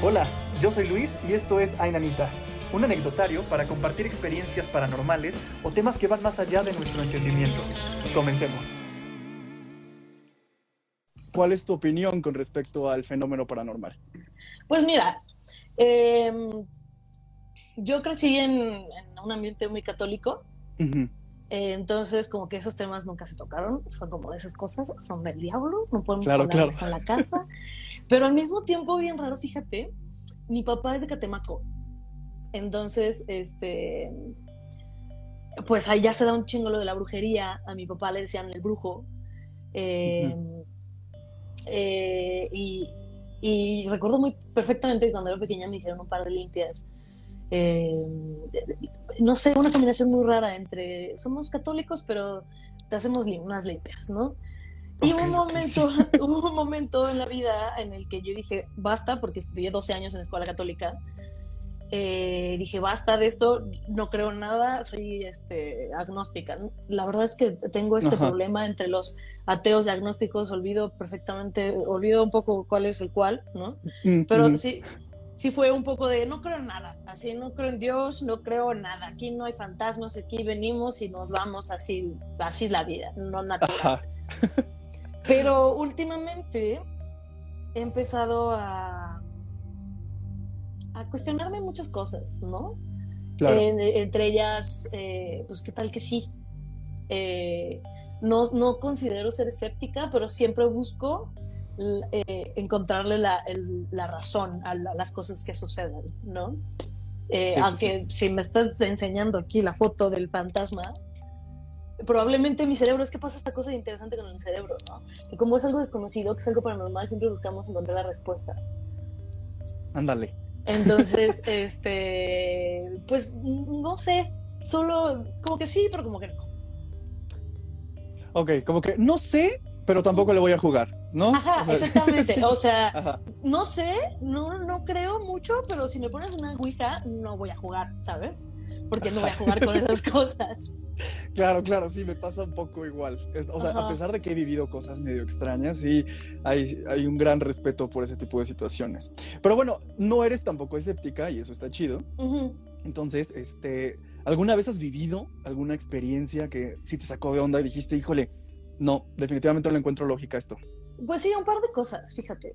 Hola, yo soy Luis y esto es Ainanita, un anecdotario para compartir experiencias paranormales o temas que van más allá de nuestro entendimiento. Comencemos. ¿Cuál es tu opinión con respecto al fenómeno paranormal? Pues mira, em, yo crecí en, en, un ambiente muy católico. Eh, entonces, como que esos temas nunca se tocaron, son como de esas cosas, son del diablo, no podemos Claro, hablar claro. en la casa. Pero al mismo tiempo, bien raro, fíjate, mi papá es de Catemaco. Entonces, este, pues ahí ya se da un chingo lo de la brujería. A mi papá le decían el brujo. Eh, eh, y, y recuerdo muy perfectamente que cuando era pequeña me hicieron un par de limpias. Eh, no sé, una combinación muy rara entre somos católicos, pero te hacemos unas limpias, ¿no? Y hubo un momento, hubo un momento en la vida en el que yo dije, basta, porque estudié 12 años en escuela católica. Eh, dije, basta de esto, no creo en nada, soy este, agnóstica. La verdad es que tengo este Ajá. problema entre los ateos y agnósticos, olvido perfectamente, olvido un poco cuál es el cuál, ¿no? Mm, Pero mm. sí, sí fue un poco de no creo en nada, así no creo en Dios, no creo en nada. Aquí no hay fantasmas, aquí venimos y nos vamos así, así es la vida, no natural. Ajá. Pero últimamente he empezado a, a cuestionarme muchas cosas, ¿no? Claro. En- entre ellas, eh, pues qué tal que sí. Eh, no, no considero ser escéptica, pero siempre busco eh, encontrarle la, el- la razón a, la- las cosas que suceden, ¿no? Eh, Sí, sí, aunque si me estás enseñando aquí la foto del fantasma, probablemente mi cerebro, es que pasa esta cosa interesante con el cerebro, ¿no? Que como es algo desconocido, que es algo paranormal, siempre buscamos encontrar la respuesta. Ándale. Entonces, este, pues no sé, solo como que sí, pero como que no. Ok, como que no sé, pero tampoco le voy a jugar, ¿no? Ajá, O sea, exactamente. O sea, Ajá. no sé, no, no creo mucho, pero si me pones una ouija, no voy a jugar, ¿sabes? Porque no voy a jugar con esas cosas. Claro, claro, sí, me pasa un poco igual. O sea, Ajá. a pesar de que he vivido cosas medio extrañas, sí, hay, hay un gran respeto por ese tipo de situaciones. Pero bueno, no eres tampoco escéptica y eso está chido. Entonces, este, ¿alguna vez has vivido alguna experiencia que sí te sacó de onda y dijiste, híjole, no, definitivamente no le encuentro lógica a esto? Pues sí, un par de cosas, fíjate.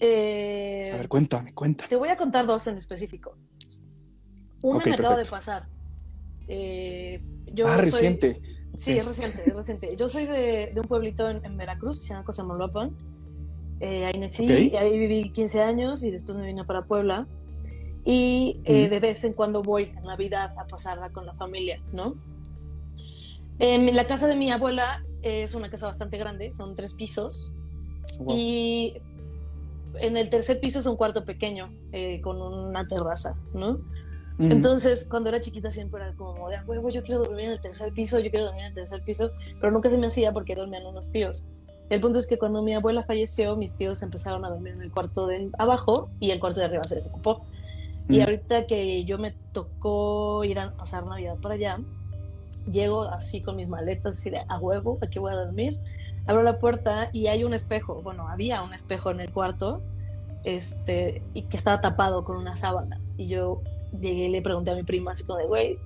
Eh, A ver, cuéntame, cuéntame. Te voy a contar dos en específico. Una Ok, me acaba de pasar. Eh, yo ah, soy- reciente. Sí, es reciente, es reciente. Yo soy de, de un pueblito en, en Veracruz que se llama Cosamaloapan. Eh, ahí nací, Ok. y ahí viví 15 años y después me vine para Puebla. Y eh, Ujú. de vez en cuando voy en Navidad a pasarla con la familia, ¿no? En la casa de mi abuela es una casa bastante grande, son tres pisos. Wow. Y en el tercer piso es un cuarto pequeño eh, con una terraza, ¿no? Entonces, cuando era chiquita siempre era como de, "A huevo, yo quiero dormir en el tercer piso, yo quiero dormir en el tercer piso, pero nunca se me hacía porque dormían unos tíos. El punto es que cuando mi abuela falleció, mis tíos empezaron a dormir en el cuarto de abajo y el cuarto de arriba se desocupó. Y Ujú. ahorita que yo me tocó ir a pasar Navidad para allá, llego así con mis maletas, así de a huevo, aquí voy a dormir. Abro la puerta y hay un espejo, bueno, había un espejo en el cuarto, este, y que estaba tapado con una sábana. Y yo llegué y le pregunté a mi prima, así como de, güey,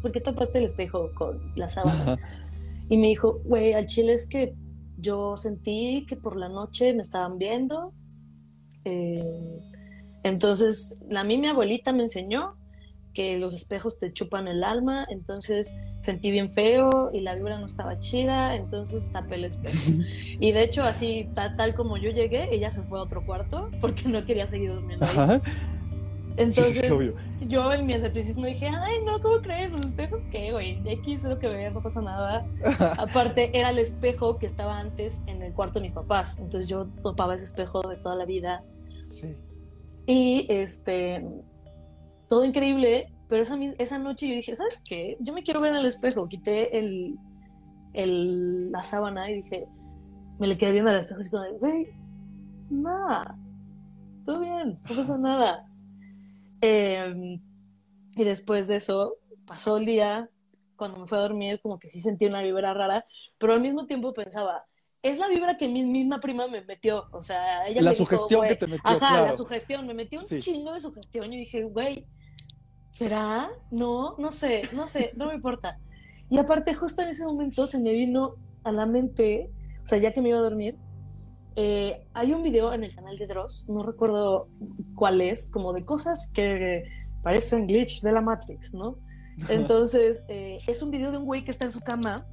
¿por qué tapaste el espejo con la sábana? Y me dijo, güey, al chile es que yo sentí que por la noche me estaban viendo. eh, entonces, a mí mi abuelita me enseñó que los espejos te chupan el alma, entonces sentí bien feo y la vibra no estaba chida, entonces tapé el espejo. Y de hecho, así, ta- tal como yo llegué, ella se fue a otro cuarto porque no quería seguir durmiendo ahí. Ajá. Entonces, sí, sí, yo en mi escepticismo dije, ay, no, ¿cómo crees? ¿Los espejos qué, güey? X es lo que ver, no pasa nada. Aparte, era el espejo que estaba antes en el cuarto de mis papás. Entonces yo topaba ese espejo de toda la vida. Sí. Y este, todo increíble, pero esa, esa noche yo dije, ¿sabes qué? Yo me quiero ver en el espejo. Quité el, el, la sábana y dije, me le quedé viendo al espejo así como güey, nada, todo bien, no pasa nada. Eh, y después de eso, pasó el día, cuando me fui a dormir, como que sí sentí una vibra rara, pero al mismo tiempo pensaba, es la vibra que mi misma prima me metió. O sea, ella La me sugestión que te metió, Ajá, claro. la sugestión. Me metió un Sí. chingo de sugestión y dije, güey, ¿será? No, no sé, no sé, no me importa. Y aparte, justo en ese momento se me vino a la mente, o sea, ya que me iba a dormir, eh, hay un video en el canal de Dross, no recuerdo cuál es, como de cosas que parecen glitch de la Matrix, ¿no? Entonces, eh, es un video de un güey que está en su cama.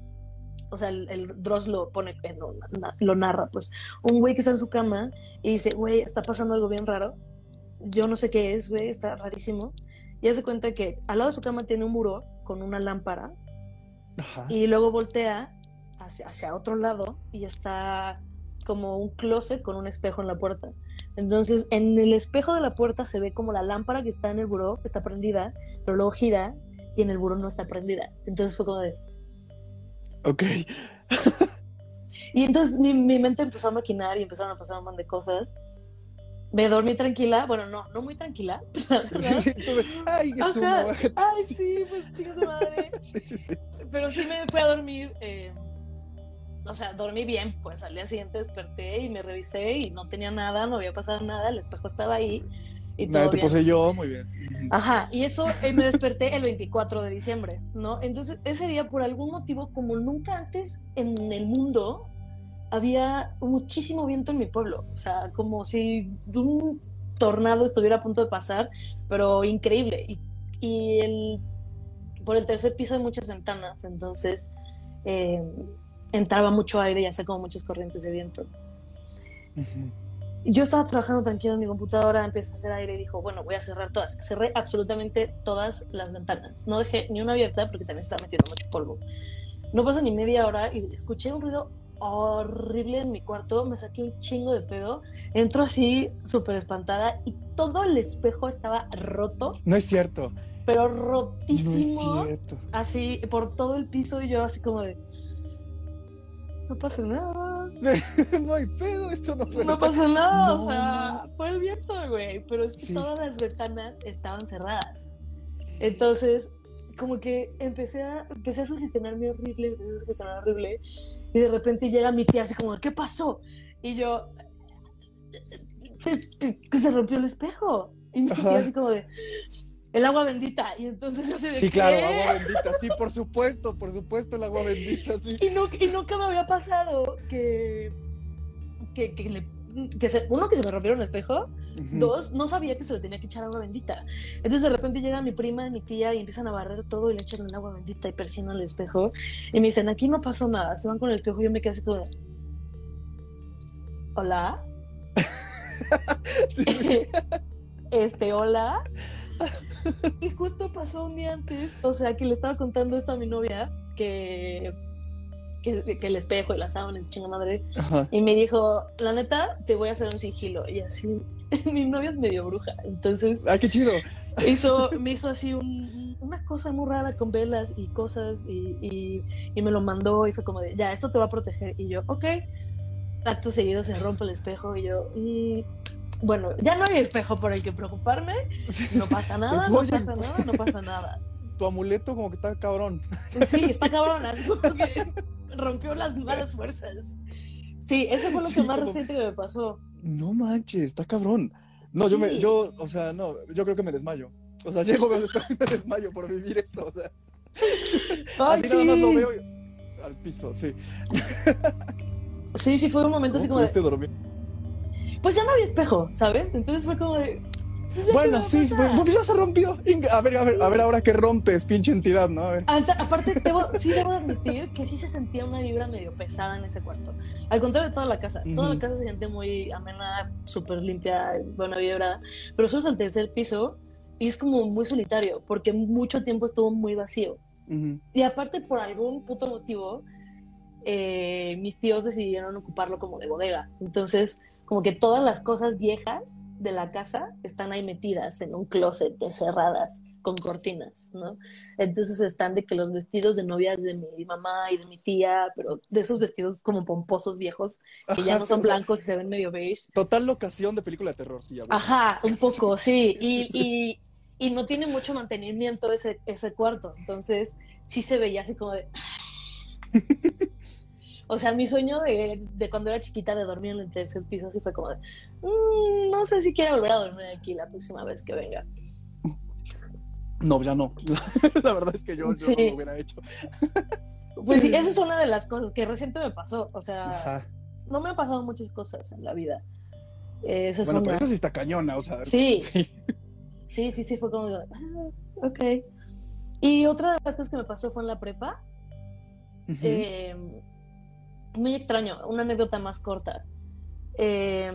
O sea, el, el Dross lo pone, eh, no, na- lo narra, pues. Un güey que está en su cama y dice, güey, está pasando algo bien raro. Yo no sé qué es, güey, está rarísimo. Y hace cuenta que al lado de su cama tiene un buró con una lámpara Ajá. y luego voltea hacia, hacia otro lado y está como un closet con un espejo en la puerta. Entonces, en el espejo de la puerta se ve como la lámpara que está en el buró está prendida, pero luego gira y en el buró no está prendida. Entonces fue como de... Ok. Y entonces mi, mi mente empezó a maquinar y empezaron a pasar un montón de cosas. Me dormí tranquila, bueno, no, no muy tranquila. Sí, sí, tuve- Ay, uno. Ay, sí, pues chinga su madre. Sí, sí, sí. pero sí me fui a dormir. eh, o sea, dormí bien, pues al día siguiente desperté y me revisé y no tenía nada, no había pasado nada, el espejo estaba ahí y todo te bien. poseyó, muy bien. Ajá, y eso eh, me desperté el 24 de diciembre, ¿no? Entonces, ese día, por algún motivo, como nunca antes en el mundo, había muchísimo viento en mi pueblo. O sea, como si un tornado estuviera a punto de pasar, pero increíble. Y, y el, por el tercer piso hay muchas ventanas, entonces eh, entraba mucho aire y hacía como muchas corrientes de viento. Yo estaba trabajando tranquilo en mi computadora, empecé a hacer aire y dijo, bueno, voy a cerrar todas. Cerré absolutamente todas las ventanas. No dejé ni una abierta porque también se estaba metiendo mucho polvo. No pasa ni media hora y escuché un ruido horrible en mi cuarto, me saqué un chingo de pedo, entro así súper espantada y todo el espejo estaba roto, No es cierto. pero No es rotísimo, cierto. así por todo el piso y yo así como de... No pasa nada. no hay pedo, esto no puede No pasó nada, No, o sea, fue el viento, güey, pero es que Sí. todas las ventanas estaban cerradas. Entonces, como que empecé a, empecé a sugestionarme horrible, empecé a sugestionar horrible, y de repente llega mi tía así como, ¿qué pasó? Y yo, "Se- que, se rompió el espejo. Y mi tía así como de, el agua bendita. Y entonces yo de, Sí, claro, "¿Qué?". agua bendita. Sí, por supuesto, por supuesto, el agua bendita, sí. Y, no, y nunca me había pasado que, que, que le- que se- uno, que se me rompiera un espejo. Dos, no sabía que se le tenía que echar agua bendita. Entonces de repente llega mi prima y mi tía y empiezan a barrer todo y le echan el agua bendita y persiguen el espejo. Y me dicen, aquí no pasó nada. Se van con el espejo y yo me quedé así como, hola, Sí, sí, sí. este, hola. Y justo pasó un día antes, o sea, que le estaba contando esto a mi novia, que, que, que el espejo y las sábanas, chinga madre. Ajá. Y me dijo, la neta, te voy a hacer un sigilo. Y así, mi novia es medio bruja. Entonces Ay, qué chido. hizo, me hizo así un- una cosa muy rara con velas y cosas y, y- y me lo mandó y fue como de, ya, esto te va a proteger. Y yo, ok. Acto seguido se rompe el espejo y yo, "Mm, bueno, ya no hay espejo por el que preocuparme. No pasa nada, no pasa nada, no pasa nada. Tu amuleto como que está cabrón. Sí, está cabrón, así como que rompió las malas fuerzas. Sí, eso fue lo Sí, que más como- reciente que me pasó. No manches, está cabrón. No, yo me, Sí. yo, o sea, no, yo creo que me desmayo. O sea, llego, me desmayo por vivir eso, o sea. Ay, así nada más lo sí. veo y- al piso, sí. Sí, sí, fue un momento ¿Cómo así como de, dormir? pues ya no había espejo, ¿sabes? Entonces fue como de... pues ya, ¿qué va Bueno, sí, bueno, pues ya se rompió. A ver, a ver, a ver ahora que rompes, pinche entidad, ¿no? A ver. Aparte, debo, sí debo admitir que sí se sentía una vibra medio pesada en ese cuarto. Al contrario de toda la casa. Toda la casa se siente muy amena, súper limpia, buena vibra. Pero subes al tercer piso y es como muy solitario, porque mucho tiempo estuvo muy vacío. Ujú. Y aparte, por algún puto motivo, eh, mis tíos decidieron ocuparlo como de bodega. Entonces, como que todas las cosas viejas de la casa están ahí metidas en un closet, encerradas, con cortinas, ¿no? Entonces están de que los vestidos de novias de mi mamá y de mi tía, pero de esos vestidos como pomposos viejos, que ya Ajá, no sí, son o sea, blancos y se ven medio beige. Total locación de película de terror, sí, ya. Ajá, un poco, sí. Y, y, y no tiene mucho mantenimiento ese, ese cuarto. Entonces, sí se veía así como de. O sea, mi sueño de, de cuando era chiquita de dormir en el tercer piso, así fue como de, "Mm, no sé si quiero volver a dormir aquí la próxima vez que venga. No, ya no. La verdad es que yo, yo Sí. no lo hubiera hecho. Pues sí, esa es una de las cosas que reciente me pasó. O sea, Ajá. no me han pasado muchas cosas en la vida. Eh, esa es Bueno, una. pero eso sí está cañona, o sea. Sí. sí. Sí, sí, sí, fue como, de, ah, ok. Y otra de las cosas que me pasó fue en la prepa. Eh, muy extraño, una anécdota más corta. Eh,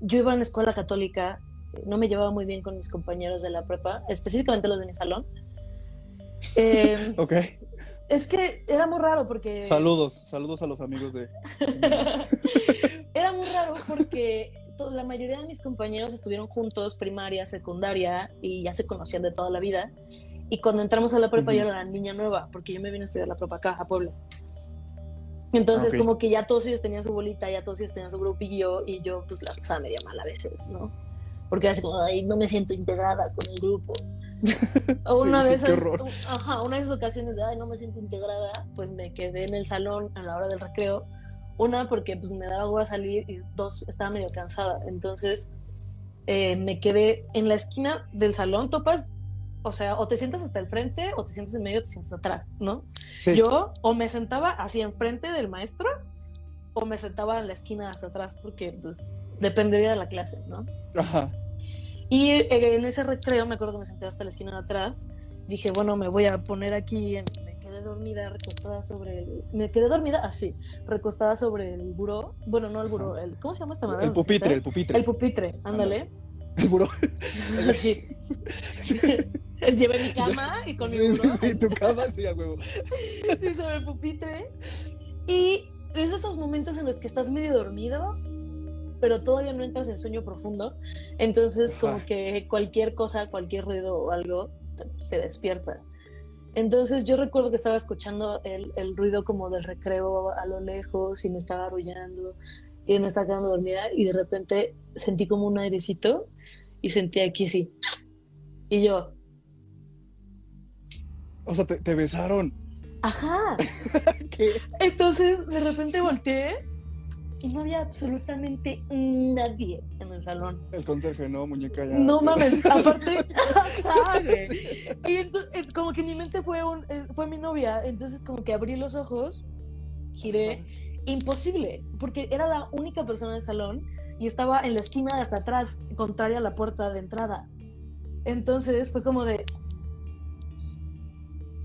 yo iba en escuela católica, no me llevaba muy bien con mis compañeros de la prepa, específicamente los de mi salón. Eh, Ok. es que era muy raro porque... Saludos, saludos a los amigos de. era muy raro porque la mayoría de mis compañeros estuvieron juntos primaria, secundaria y ya se conocían de toda la vida. Y cuando entramos a la prepa yo era la niña nueva, porque yo me vine a estudiar la prepa acá, a Puebla. Entonces como que ya todos ellos tenían su bolita, ya todos ellos tenían su grupillo y yo pues la pasaba medio mal a veces, ¿no? Porque así como, ay, no me siento integrada con el grupo. O una Sí, de esas, ajá, una de esas ocasiones de, ay, no me siento integrada, pues me quedé en el salón a la hora del recreo. Una, porque pues me daba hueva salir y dos, estaba medio cansada. Entonces eh, me quedé en la esquina del salón, topas, o sea, o te sientas hasta el frente o te sientas en medio o te sientas atrás, ¿no? Sí. Yo o me sentaba así enfrente del maestro o me sentaba en la esquina hasta atrás porque pues dependería de la clase, ¿no? Ajá. Y eh, en ese recreo me acuerdo que me senté hasta la esquina de atrás. Dije, bueno, me voy a poner aquí. en- me quedé dormida, recostada sobre el. Me quedé dormida así, recostada sobre el buró. Bueno, no el buró, el, ¿cómo se llama esta madera? El pupitre, el pupitre. El pupitre, ándale. El buró. Sí. Llevé mi cama y con mi Sí, buró. sí, sí, tu cama, sí, a huevo. sí, sobre el pupitre. Y es esos momentos en los que estás medio dormido, pero todavía no entras en sueño profundo. Entonces, Ajá. como que cualquier cosa, cualquier ruido o algo se despierta. Entonces, yo recuerdo que estaba escuchando el, el ruido como del recreo a lo lejos y me estaba arrullando y me estaba quedando dormida y de repente sentí como un airecito y sentí aquí sí. Y yo, O sea, te, te besaron. ajá. ¿Qué? Entonces, de repente volteé y no había absolutamente nadie en el salón. El conserje, no, muñeca ya. No mames, aparte, ajá, güey. Y entonces, como que en mi mente fue, un, eh, fue mi novia, entonces como que abrí los ojos, giré, imposible, porque era la única persona en el salón y estaba en la esquina de hasta atrás, contraria a la puerta de entrada. Entonces fue como de...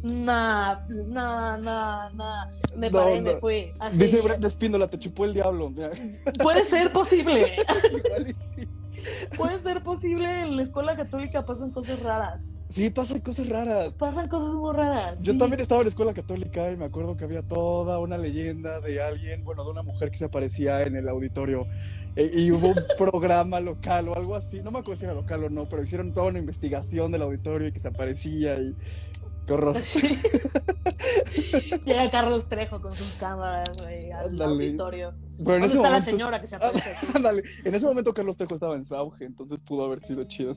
Nah, nah, nah, nah. Me No, paré, me no. fui. Así, Dice Brenda Espíndola, te chupó el diablo. Mira, puede ser posible. igual y sí. Puede ser posible. En la escuela católica pasan cosas raras. Sí, pasan cosas raras. Pasan cosas muy raras. Yo sí. también estaba en la escuela católica y me acuerdo que había toda una leyenda de alguien, bueno, de una mujer que se aparecía en el auditorio e- y hubo un programa local o algo así, no me acuerdo si era local o no, pero hicieron toda una investigación del auditorio y que se aparecía y qué horror. Sí. Llega Carlos Trejo con sus cámaras, güey, al auditorio. Pero en ¿Dónde ese está la momento, señora que se aparece ándale, en ese momento Carlos Trejo estaba en su auge, entonces pudo haber sido chido.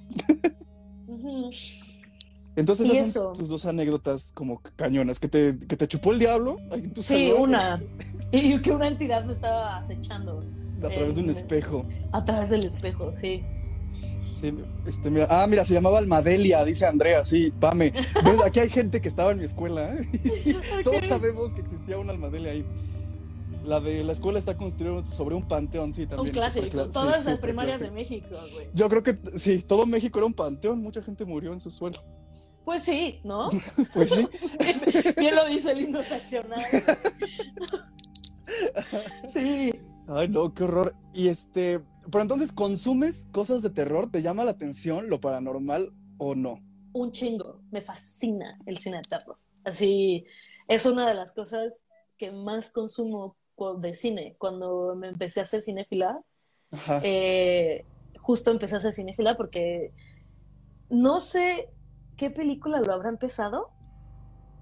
Entonces Y esas son tus dos anécdotas como cañonas, que te, que te chupó el diablo ahí en tu Sí, salón, una. Y que una entidad me estaba acechando a través de un en- espejo. a través del espejo, sí. Sí, este, mira, ah, mira, se llamaba Almadelia, dice Andrea, sí, Pame. ¿Ves? Aquí hay gente que estaba en mi escuela, ¿eh? Sí, todos sabemos que existía una Almadelia ahí. La de la escuela está construida sobre un panteón, sí, Un también. clásico. supercla- sí, Todas las primarias de México, güey. Yo creo que sí, todo México era un panteón, mucha gente murió en su suelo. Pues sí, ¿no? Pues sí, Bien lo dice el himno nacional. Sí. Ay no, qué horror. Y este, pero entonces, ¿consumes cosas de terror? ¿Te llama la atención lo paranormal o no? un chingo. Me fascina el cine de terror. Así, es una de las cosas que más consumo de cine. Cuando me empecé a hacer cinéfila, eh, justo empecé a hacer cinéfila porque no sé qué película lo habrá empezado,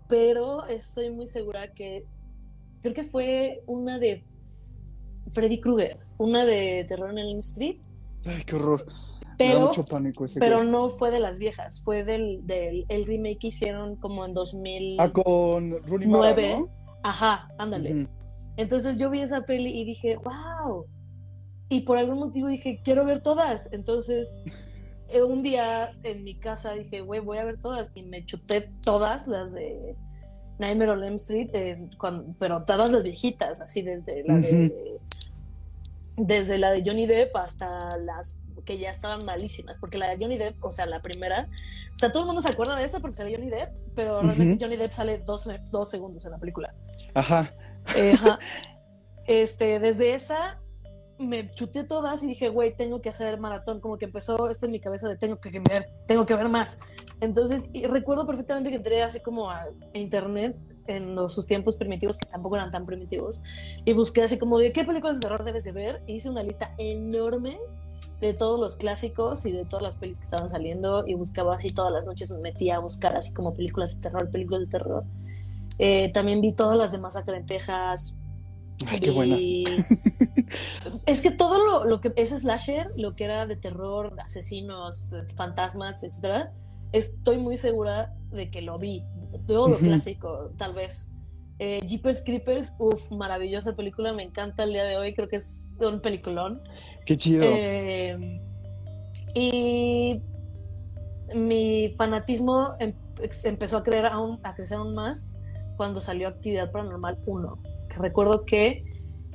pero estoy muy segura que creo que fue una de Freddy Krueger, una de Terror en Elm Street, Ay, qué horror. Me da pero mucho pánico ese pero no fue de las viejas, fue del, del el remake que hicieron como en 2000. Ah, con Rooney Mara. Ajá, ándale. Entonces yo vi esa peli y dije, wow. Y por algún motivo dije, quiero ver todas. Entonces eh, un día en mi casa dije, güey, voy a ver todas. Y me chuté todas las de Nightmare on Elm Street, eh, cuando- pero todas las viejitas, así desde la de desde la de Johnny Depp hasta las que ya estaban malísimas, porque la de Johnny Depp, o sea, la primera, o sea, todo el mundo se acuerda de esa porque sale Johnny Depp, pero realmente. Johnny Depp sale dos, dos segundos en la película. Ajá. Eh, ajá. Este, desde esa me chuté todas y dije, güey, tengo que hacer maratón, como que empezó esto en mi cabeza de tengo que ver, tengo que ver más. Entonces, y recuerdo perfectamente que entré así como a internet en los, sus tiempos primitivos, que tampoco eran tan primitivos, y busqué así como de qué películas de terror debes de ver, e hice una lista enorme de todos los clásicos y de todas las pelis que estaban saliendo y buscaba así todas las noches me metía a buscar así como películas de terror, películas de terror. Eh, también vi todas las de Masacre en Texas, Ay, qué buenas. es que todo lo, lo que es slasher, lo que era de terror, asesinos, fantasmas, etcétera, estoy muy segura de que lo vi. Todo clásico, tal vez. Eh, Jeepers Creepers, uff, maravillosa película, me encanta el día de hoy, creo que es un peliculón. Qué chido. Eh, y mi fanatismo em- empezó a, creer aún, a crecer aún más cuando salió Actividad Paranormal 1. Que recuerdo que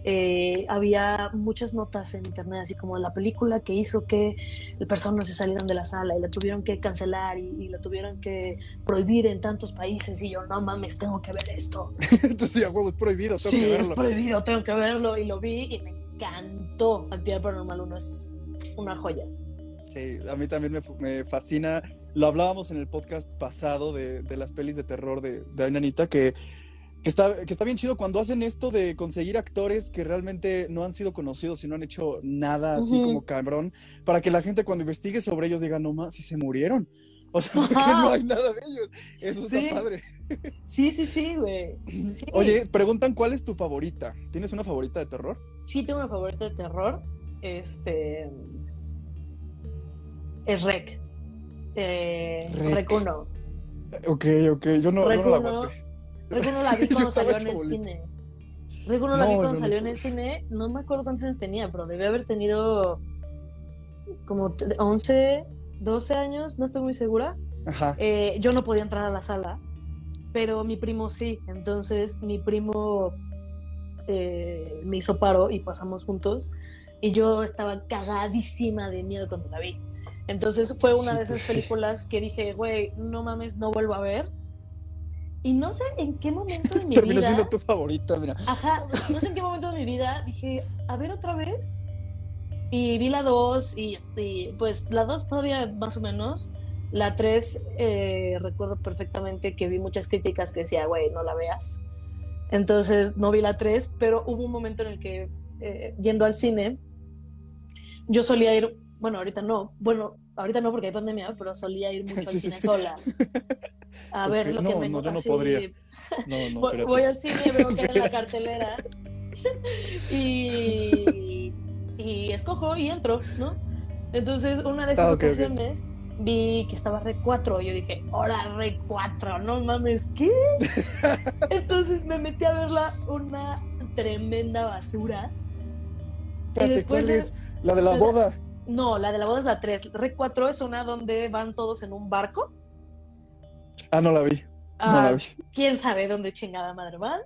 eh, había muchas notas en internet, así como la película que hizo que personas se salieran de la sala y la tuvieron que cancelar y, y la tuvieron que prohibir en tantos países. Y yo, no mames, tengo que ver esto. Entonces, ya, huevo, es prohibido, tengo Sí, que es verlo. prohibido, tengo que verlo. Y lo vi y me encantó. Actividad Paranormal 1 es una joya. Sí, a mí también me, me fascina. Lo hablábamos en el podcast pasado de, de las pelis de terror de, de Ainanita, que, que, está, que está bien chido cuando hacen esto de conseguir actores que realmente no han sido conocidos y no han hecho nada así como cabrón, para que la gente cuando investigue sobre ellos diga, no más, si se murieron. O sea, porque Ajá. no hay nada de ellos. Eso Sí. está padre. Sí, sí, sí, güey. Sí. Oye, preguntan cuál es tu favorita. ¿Tienes una favorita de terror? Sí, tengo una favorita de terror. Este. Es Rec. Eh, Rec. Rec 1. Ok, ok, yo no, yo no la Rec 1. aguanté. Rec 1 la vi cuando salió en el cine. Rec 1 la vi No, cuando no salió en el cine. No me acuerdo cuántos años tenía, pero debía haber tenido como t- 11, 12 años, no estoy muy segura. Ajá. Eh, yo no podía entrar a la sala, pero mi primo sí. Entonces mi primo eh, me hizo paro y pasamos juntos. Y yo estaba cagadísima de miedo cuando la vi. Entonces fue una Sí, de esas pues sí. películas que dije, güey, no mames, no vuelvo a ver. Y no sé en qué momento de mi Terminó vida. siendo tu favorita, mira. Ajá, no sé en qué momento de mi vida dije, a ver otra vez. Y vi la 2 y, y, pues la 2 todavía más o menos. La 3 eh, recuerdo perfectamente que vi muchas críticas que decía, güey, no la veas. Entonces no vi la 3, pero hubo un momento en el que eh, yendo al cine, yo solía ir, bueno, ahorita no, bueno, ahorita no porque hay pandemia, pero solía ir mucho al Sí, sí, cine sí. sola. A ver lo no, que me no, yo no así, podría. No, no, Voy, voy al cine, veo que en la cartelera y, y escojo y entro, ¿no? Entonces, una de esas Ah, ok, ok. ocasiones vi que estaba Rec 4 y yo dije, ¡Hola, Rec 4! No mames, ¿qué? Entonces me metí a verla una tremenda basura. Y Espérate, después ¿cuál es? La de la boda. No, la de la boda es la 3. Rec 4 es una donde van todos en un barco. Ah, no la vi. No Ah, la vi. ¿Quién sabe dónde chingada madre van?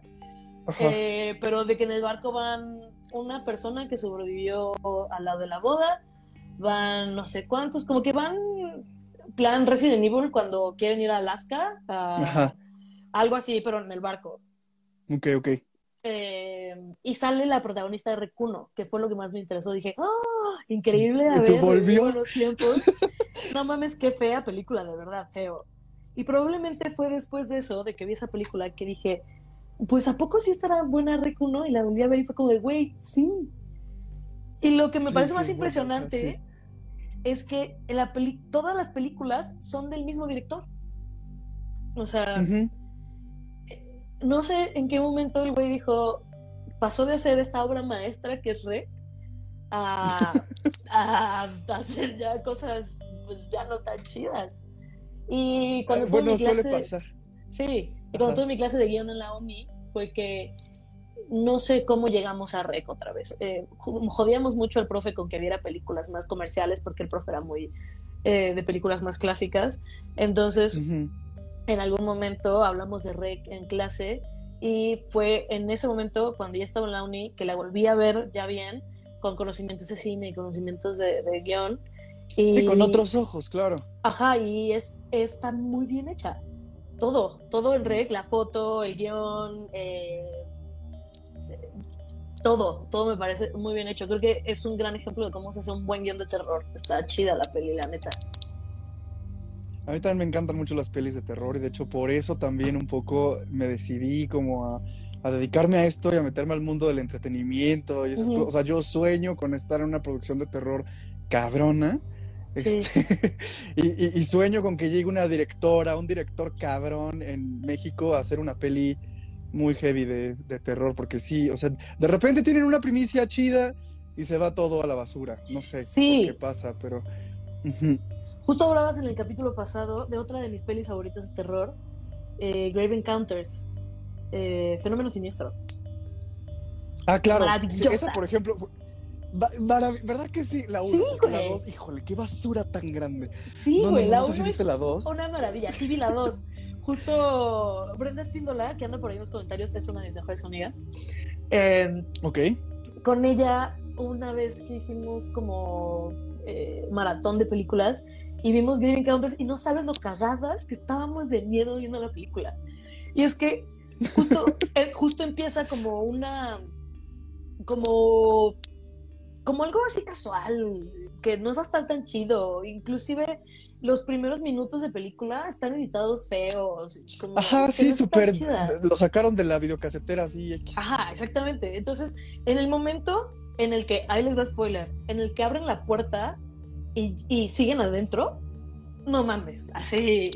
Eh, pero de que en el barco van una persona que sobrevivió al lado de la boda, van no sé cuántos, como que van plan Resident Evil cuando quieren ir a Alaska, a- algo así, pero en el barco. Ok, ok. Eh, y sale la protagonista de Recuno, que fue lo que más me interesó. Dije, ¡oh! Increíble ¿Y haber tú volvió? buenos tiempos. no mames, qué fea película, de verdad, feo. Y probablemente fue después de eso, de que vi esa película, que dije, pues ¿a poco sí estará buena Recuno? Y la volví a ver y fue como de, güey, sí. Y lo que me Sí, parece sí, más o sea, impresionante sí. es que la peli- todas las películas son del mismo director. O sea, Ujú. no sé en qué momento el güey dijo, pasó de hacer esta obra maestra que es Rec a, a hacer ya cosas pues ya no tan chidas. Y cuando Ah, tuve bueno, mi suele clase, pasar. sí, y cuando Ajá. tuve mi clase de guion en la OMI fue que no sé cómo llegamos a Rec otra vez. Eh, jodíamos mucho al profe con que viera películas más comerciales porque el profe era muy eh, de películas más clásicas. Entonces, en algún momento hablamos de Rec en clase y fue en ese momento, cuando ya estaba en la uni, que la volví a ver ya bien, con conocimientos de cine y conocimientos de, guion. Y, sí, con otros ojos, claro. Ajá, y es, está muy bien hecha. Todo, todo en Rec, la foto, el guion, eh, todo, todo me parece muy bien hecho. Creo que es un gran ejemplo de cómo se hace un buen guion de terror. Está chida la peli, la neta. A mí también me encantan mucho las pelis de terror y de hecho por eso también un poco me decidí como a, dedicarme a esto y a meterme al mundo del entretenimiento y esas cosas. O sea, yo sueño con estar en una producción de terror cabrona. Este, y, y, sueño con que llegue una directora, un director cabrón en México a hacer una peli muy heavy de, terror, porque sí, o sea, de repente tienen una primicia chida y se va todo a la basura. No sé qué pasa, pero. Justo hablabas en el capítulo pasado de otra de mis pelis favoritas de terror, eh, Grave Encounters, eh, Fenómeno Siniestro. Ah, claro. Maravillosa. esa, por ejemplo, ¿verdad que sí? La 1, sí, la 2, híjole, qué basura tan grande. Sí, güey, la 1 es la una maravilla, sí vi la 2. Justo Brenda Espíndola, que anda por ahí en los comentarios, es una de mis mejores amigas. Eh, ok. Con ella, una vez que hicimos como eh, maratón de películas y vimos Green Encounters y no sabes lo cagadas que estábamos de miedo viendo la película. Y es que justo, eh, justo empieza como una, como, como algo así casual, que no va a estar tan chido. Inclusive los primeros minutos de película están editados feos. Ajá, sí, súper. Lo sacaron de la videocasetera así. X. Ajá, exactamente. Entonces, en el momento en el que, ahí les da spoiler, en el que abren la puerta y, y siguen adentro, no mames, así.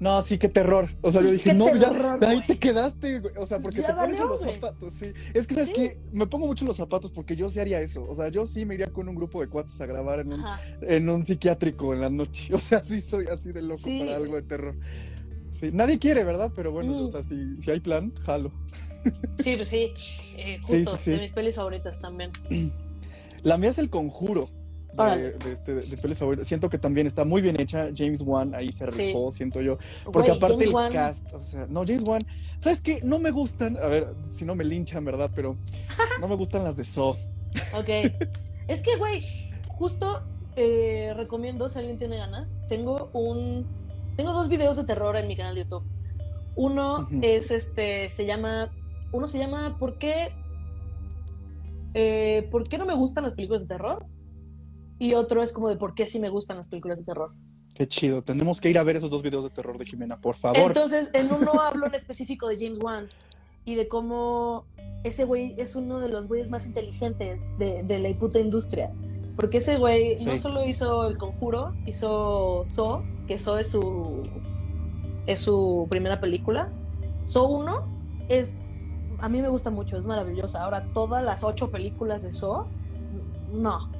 No, sí, qué terror. O sea, yo dije, no, ya, ahí te quedaste, O sea, porque te pones en los zapatos, sí. Es que, ¿sabes que Me pongo mucho los zapatos porque yo sí haría eso. O sea, yo sí me iría con un grupo de cuates a grabar en un, en un psiquiátrico en la noche. O sea, sí soy así de loco para algo de terror. Sí, nadie quiere, ¿verdad? Pero bueno, o mm. sea, si, si, hay plan, jalo. Sí, pues sí. Eh, justo, de mis pelis favoritas también. La mía es El Conjuro de, este, de Siento que también está muy bien hecha. James Wan ahí se rifó, siento yo. Porque aparte el cast, o sea, no, James Wan, ¿sabes qué? No me gustan, a ver, si no me linchan, ¿verdad? Pero no me gustan las de Saw. Ok. es que, güey, justo eh, recomiendo, si alguien tiene ganas, tengo un... Tengo dos videos de terror en mi canal de YouTube. Uno es este, se llama, uno se llama ¿Por qué, eh, ¿Por qué no me gustan las películas de terror? Y otro es como de por qué sí me gustan las películas de terror. Qué chido, tenemos que ir a ver esos dos videos de terror de Jimena, por favor. Entonces, en uno hablo en específico de James Wan y de cómo ese güey es uno de los güeyes más inteligentes de, de la puta industria. Porque ese güey no solo hizo El Conjuro, hizo So, que So es su, es su primera película. So 1 es, a mí me gusta mucho, es maravillosa. Ahora, todas las ocho películas de So, no,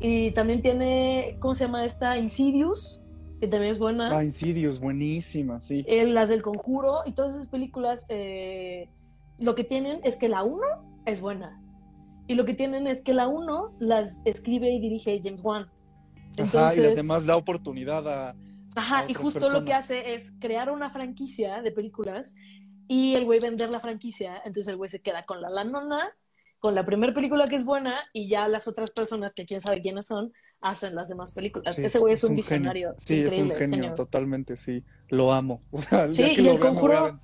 y también tiene, ¿cómo se llama esta? Insidious, que también es buena. Ah, Insidious, buenísima, sí. Eh, las del Conjuro y todas esas películas, eh, lo que tienen es que la 1 es buena. Y lo que tienen es que la 1 las escribe y dirige James Wan. Ajá, y las demás da oportunidad a. Ajá, y justo lo que hace es crear una franquicia de películas y el güey vender la franquicia. Entonces el güey se queda con la lanona con la primera película que es buena y ya las otras personas que quién sabe quiénes son hacen las demás películas. Ese güey es, un, visionario. Sí, es un genio, totalmente, sí. Lo amo. sí, y el conjuro.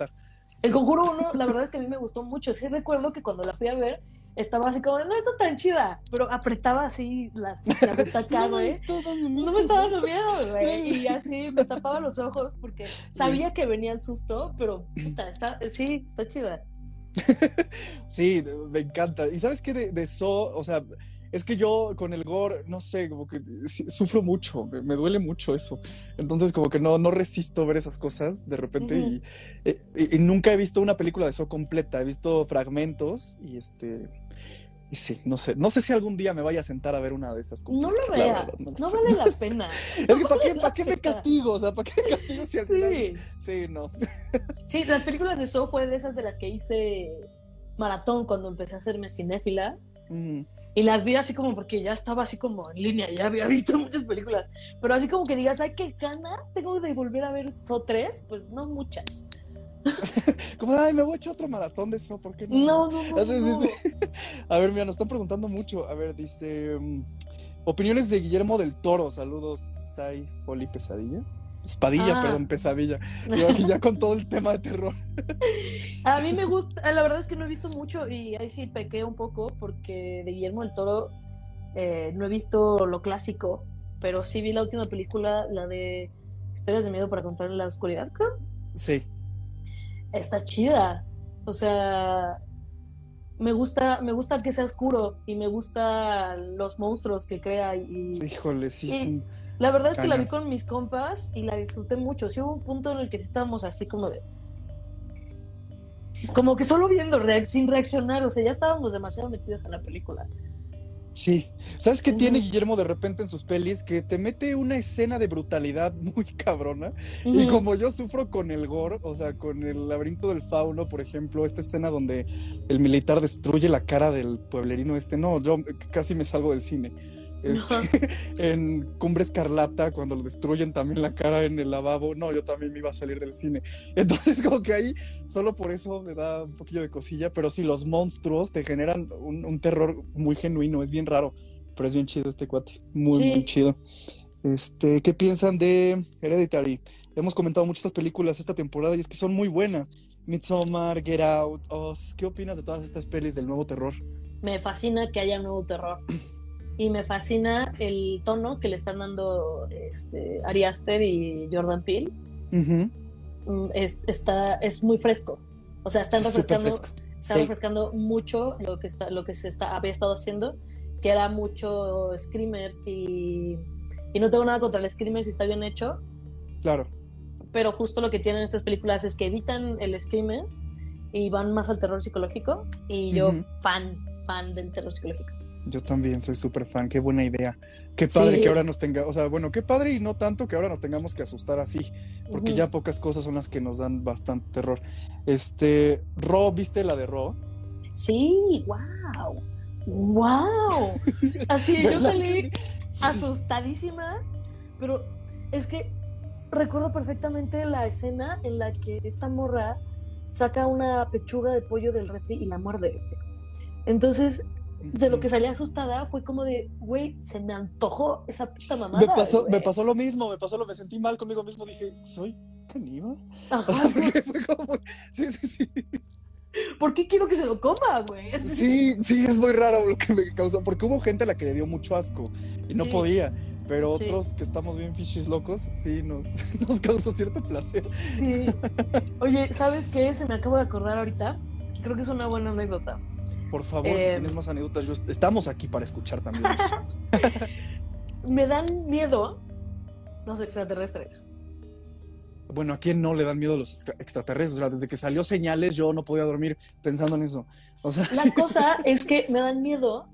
El conjuro 1, la verdad es que a mí me gustó mucho. Es que recuerdo que cuando la fui a ver, estaba así como, no está tan chida, pero apretaba así las, la butaca, güey. no, me estaba dando miedo, güey. Y así me tapaba los ojos porque sabía que venía el susto, pero puta, está, sí, está chida. sí, me encanta. Y sabes qué de, de o sea, es que yo con el gore, no sé, como que sufro mucho, me, duele mucho eso. Entonces, como que no, no resisto ver esas cosas de repente. Eh, y, nunca he visto una película de So completa, he visto fragmentos y este. Y sí, no sé, no sé si algún día me vaya a sentar a ver una de esas No lo veas, no, vale la pena. es que ¿para qué, ¿para qué me castigo? O sea, ¿para qué me castigo si al sí. Sí, no. sí, las películas de So fue de esas de las que hice maratón cuando empecé a hacerme cinéfila. Ujú. Y las vi así como porque ya estaba así como en línea, ya había visto muchas películas. Pero así como que digas, ay, qué ganas tengo de volver a ver So 3, pues no muchas. Como, ay, me voy a echar otro maratón de eso, ¿por qué no? No, no, no. A ver, mira, nos están preguntando mucho. A ver, dice. mm, opiniones de Guillermo del Toro. Saludos, Sai Foli Pesadilla. Espadilla, Ah. perdón, pesadilla. Yo aquí ya con todo el tema de terror. A mí me gusta, la verdad es que no he visto mucho y ahí sí pequé un poco porque de Guillermo del Toro eh, no he visto lo clásico, pero sí vi la última película, la de Historias de Miedo para contar en la oscuridad, creo. Sí, Está chida. O sea, me gusta, me gusta que sea oscuro y me gusta los monstruos que crea y híjole, sí. Sí. la verdad es que la vi con mis compas y la disfruté mucho. Sí hubo un punto en el que estábamos así como de como que solo viendo, sin reaccionar, o sea, ya estábamos demasiado metidos en la película. Sí. ¿Sabes qué tiene. Guillermo de repente en sus pelis? Que te mete una escena de brutalidad muy cabrona. Y como yo sufro con el gore, o sea, con el laberinto del fauno, por ejemplo, esta escena donde el militar destruye la cara del pueblerino este, no, yo casi me salgo del cine. Este, en Cumbre Escarlata, cuando lo destruyen también la cara en el lavabo, no, yo también me iba a salir del cine. Entonces, como que ahí, solo por eso me da un poquillo de cosilla, pero sí, los monstruos te generan un, un terror muy genuino, es bien raro, pero es bien chido este cuate, muy, Sí. muy chido. Este, ¿qué piensan de Hereditary? Hemos comentado muchas películas esta temporada y es que son muy buenas. Midsommar, Get Out, Us. ¿Qué opinas de todas estas pelis del nuevo terror? Me fascina que haya nuevo terror. Y me fascina el tono que le están dando este, Ari Aster y Jordan Peele. Mm, Es, está, es muy fresco. O sea, están refrescando, están Sí. refrescando mucho lo que está, lo que se está, había estado haciendo, que era mucho screamer y, y no tengo nada contra el screamer si está bien hecho, Claro. pero justo lo que tienen estas películas es que evitan el screamer y van más al terror psicológico y yo fan, fan del terror psicológico. Yo también soy súper fan, qué buena idea. Qué padre Sí. que ahora nos tenga, o sea, bueno, qué padre y no tanto que ahora nos tengamos que asustar así, porque ya pocas cosas son las que nos dan bastante terror. Este, Ro, ¿viste la de Ro? Sí, wow, wow. Así yo ¿Verdad salí asustadísima, pero es que recuerdo perfectamente la escena en la que esta morra saca una pechuga de pollo del refri y la muerde. Entonces, de lo que salí asustada fue como de, güey, se me antojó esa puta mamada. me pasó, güey. me pasó lo mismo, me pasó lo, me sentí mal conmigo mismo, dije, ¿soy caníbal? Ajá, O sea, porque fue como, sí, sí, sí. ¿Por qué quiero que se lo coma, güey? Sí, sí, es muy raro lo que me causó, porque hubo gente a la que le dio mucho asco y no Sí. podía, pero Sí. otros que estamos bien fichis locos, sí, nos, nos causó cierto placer. Sí. Oye, ¿sabes qué? Se me acabo de acordar ahorita. Creo que es una buena anécdota. Por favor, si Eh, tienes más anécdotas, yo- estamos aquí para escuchar también eso. Me dan miedo los extraterrestres. Bueno, ¿a quién no le dan miedo los extra- extraterrestres? O sea, desde que salió señales yo no podía dormir pensando en eso. O sea, La sí. cosa es que me dan miedo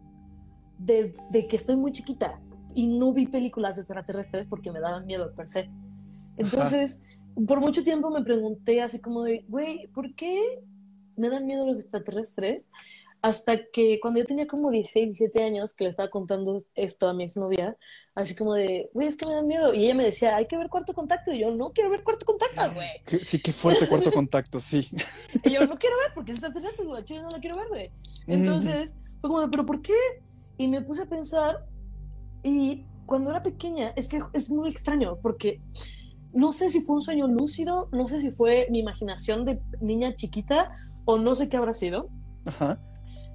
desde que estoy muy chiquita y no vi películas de extraterrestres porque me daban miedo per se. Entonces, por mucho tiempo me pregunté así como de, güey, ¿por qué me dan miedo los extraterrestres? Hasta que cuando yo tenía como 16, 17 años, que le estaba contando esto a mi exnovia, así como de, güey, es que me dan miedo. Y ella me decía, hay que ver cuarto contacto. Y yo, no quiero ver cuarto contacto, güey. Sí, qué fuerte cuarto contacto, sí. Y yo, no quiero ver porque es extraterrestre, güey, chile, no la quiero ver, güey. Entonces, fue como, de, ¿pero por qué? Y me puse a pensar, y cuando era pequeña, es que es muy extraño, porque no sé si fue un sueño lúcido, no sé si fue mi imaginación de niña chiquita, o no sé qué habrá sido, Ajá.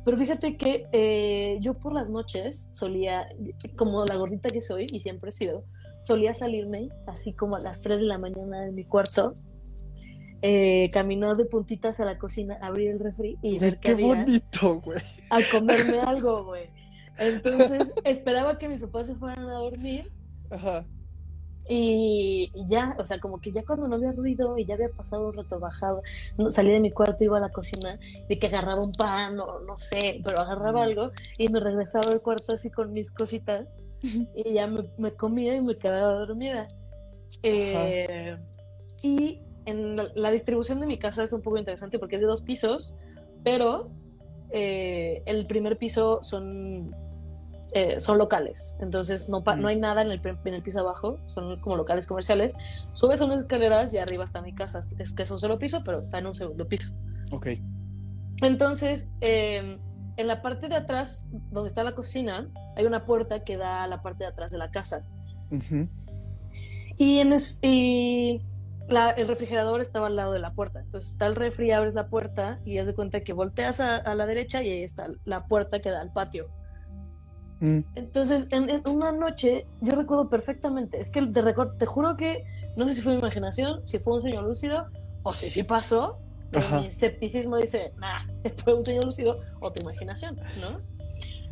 Pero fíjate que eh, yo por las noches solía, como la gordita que soy, y siempre he sido, solía salirme así como a las 3 de la mañana de mi cuarto, eh, caminar de puntitas a la cocina, abrir el refri y ver qué, Qué había bonito, güey. a comerme algo, güey. Entonces esperaba que mis papás se fueran a dormir Ajá. Y, y ya, o sea, como que ya cuando no había ruido y ya había pasado un rato bajado, no, salí de mi cuarto, iba a la cocina, de que agarraba un pan o no sé, pero agarraba algo y me regresaba al cuarto así con mis cositas y ya me, me comía y me quedaba dormida. Eh, y en la, la distribución de mi casa es un poco interesante porque es de dos pisos, pero eh, el primer piso son, eh, son locales, entonces no, pa- no hay nada en el, en el piso abajo, son como locales comerciales. Subes unas escaleras y arriba está mi casa, es que es un solo piso, pero está en un segundo piso. Ok. Entonces, eh, en la parte de atrás, donde está la cocina, hay una puerta que da a la parte de atrás de la casa. Ujú. Y, en es- y la- el refrigerador estaba al lado de la puerta. Entonces está el refri, abres la puerta y haz de cuenta que volteas a, a la derecha y ahí está la puerta que da al patio. Mm. Entonces, en, en una noche, yo recuerdo perfectamente, es que te, recuerdo, te juro que no sé si fue mi imaginación, si fue un sueño lúcido o si sí pasó. pero. Mi escepticismo dice, nah, fue un sueño lúcido o tu imaginación, ¿no?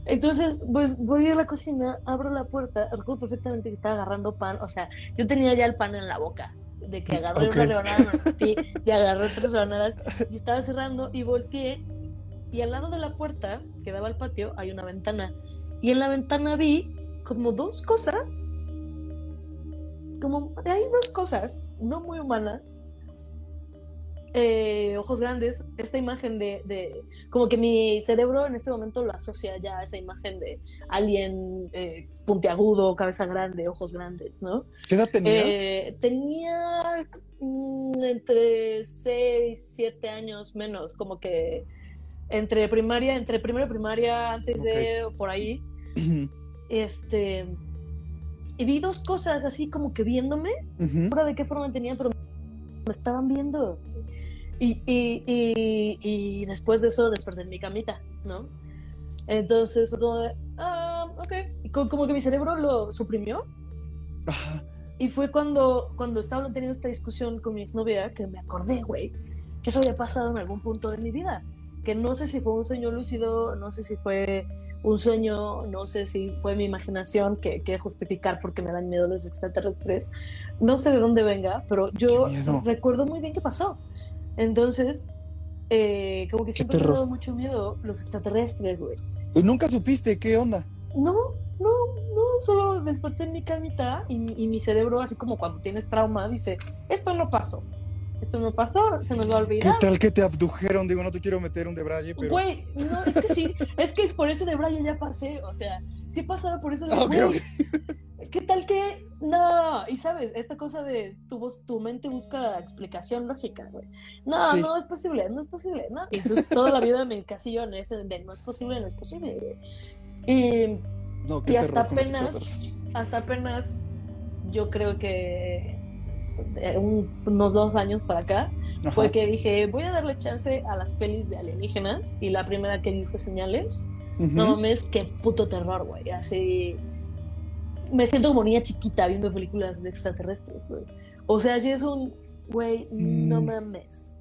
Entonces, pues voy a la cocina, abro la puerta, recuerdo perfectamente que estaba agarrando pan, o sea, yo tenía ya el pan en la boca, de que agarré Ok. una me metí y agarré otras rebanadas y estaba cerrando y volteé y al lado de la puerta que daba al patio hay una ventana y en la ventana vi como dos cosas, como hay dos cosas no muy humanas, eh, ojos grandes, esta imagen de, de- como que mi cerebro en este momento lo asocia ya a esa imagen de alguien eh, puntiagudo, cabeza grande, ojos grandes, ¿no? ¿Qué edad tenías? Eh, tenía mm, entre 6, 7 años menos, como que entre primaria, entre primero y primaria, antes de por ahí, este, y vi dos cosas así como que viéndome, Ujú. no de qué forma tenían, pero me estaban viendo. Y, y, y, y después de eso desperté en mi camita, ¿no? Entonces fue como de, ah, ok. Como que mi cerebro lo suprimió. Ajá. Y fue cuando, cuando estaba teniendo esta discusión con mi exnovia que me acordé, güey, que eso había pasado en algún punto de mi vida. Que no sé si fue un sueño lúcido, no sé si fue un sueño, no sé si fue mi imaginación que quiere justificar porque me dan miedo los extraterrestres. No sé de dónde venga, pero yo recuerdo muy bien qué pasó. Entonces, eh, como que siempre me ha dado mucho miedo los extraterrestres, güey. ¿Y nunca supiste qué onda? No, no, no, solo desperté en mi camita y, y mi cerebro, así como cuando tienes trauma, dice, esto no pasó, esto no pasó, se nos va a ¿Qué olvidar. tal que te abdujeron? Digo, no te quiero meter un debraye, pero. Güey, no, es que sí, es que es por ese de Brian ya pasé, o sea, sí he pasado por eso de Ah, ok, güey, ¿Qué tal que no? Y sabes, esta cosa de tu voz, tu mente busca explicación lógica, güey. No, Sí. no es posible, no es posible, ¿no? Y entonces toda la vida me encasillo en ese de no es posible, no es posible, güey. Y No, qué y hasta apenas- hasta apenas yo creo que un- unos dos años para acá Ajá. fue que dije voy a darle chance a las pelis de alienígenas y la primera que vi fue Señales no mames qué puto terror güey así me siento como niña chiquita viendo películas de extraterrestres güey o sea si es un güey no Mm. mames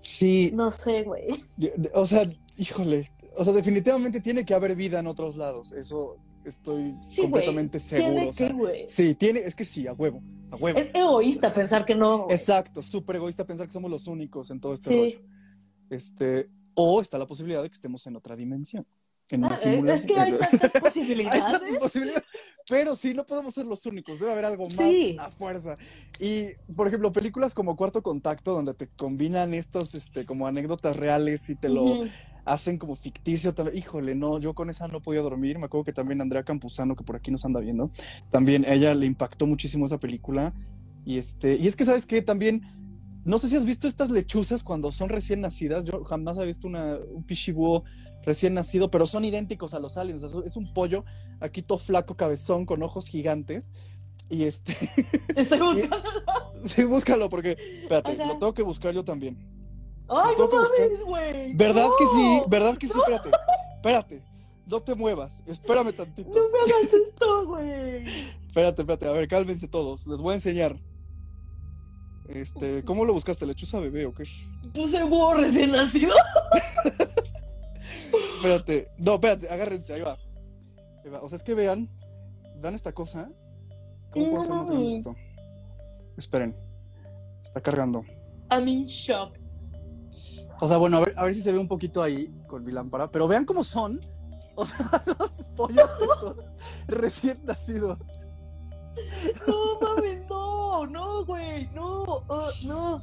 Sí, no sé güey o sea, híjole. O sea, definitivamente tiene que haber vida en otros lados. Eso estoy sí completamente seguro. tiene o sea, que güey sí, tiene, es que sí, a huevo. A huevo. es egoísta pensar que no. Exacto, súper egoísta pensar que somos los únicos en todo este Sí. rollo. Este, o está la posibilidad de que estemos en otra dimensión. En Ah, es- que hay tantas Hay posibilidades tantas posibilidades, pero sí, no podemos ser los únicos, debe haber algo más Sí. a fuerza. Y, por ejemplo, películas como Cuarto Contacto, donde te combinan estos este, como anécdotas reales y te lo. Hacen como ficticio. Híjole, no, yo con esa no podía dormir. Me acuerdo que también Andrea Campuzano, que por aquí nos anda viendo, también ella le impactó muchísimo esa película. Y, este, y es que, ¿sabes qué? También, no sé si has visto estas lechuzas cuando son recién nacidas. Yo jamás había visto una, un pichibúo recién nacido, pero son idénticos a los aliens. Es un pollo aquí todo flaco, cabezón, con ojos gigantes. Y este, Estoy buscando. sí, búscalo porque, espérate, lo tengo que buscar yo también. Ay, no mames, güey. ¿Verdad que sí? No, ¿Verdad que sí? Espérate, espérate. No te muevas, espérame tantito. No me hagas esto, güey. Espérate, espérate, a ver, cálmense todos. Les voy a enseñar. Este, ¿cómo lo buscaste? ¿Lechuza bebé o qué? Puse búho recién nacido. Espérate, no, espérate, agárrense, ahí va. Ahí va. O sea, es que vean, vean esta cosa. ¿Cómo puedo No hacer más esto? Esperen, está cargando. I'm in shock. O sea, bueno, a ver, a ver si se ve un poquito ahí con mi lámpara, pero vean cómo son. O sea, los pollos estos recién nacidos. No mames, no, no, güey, no, uh, no.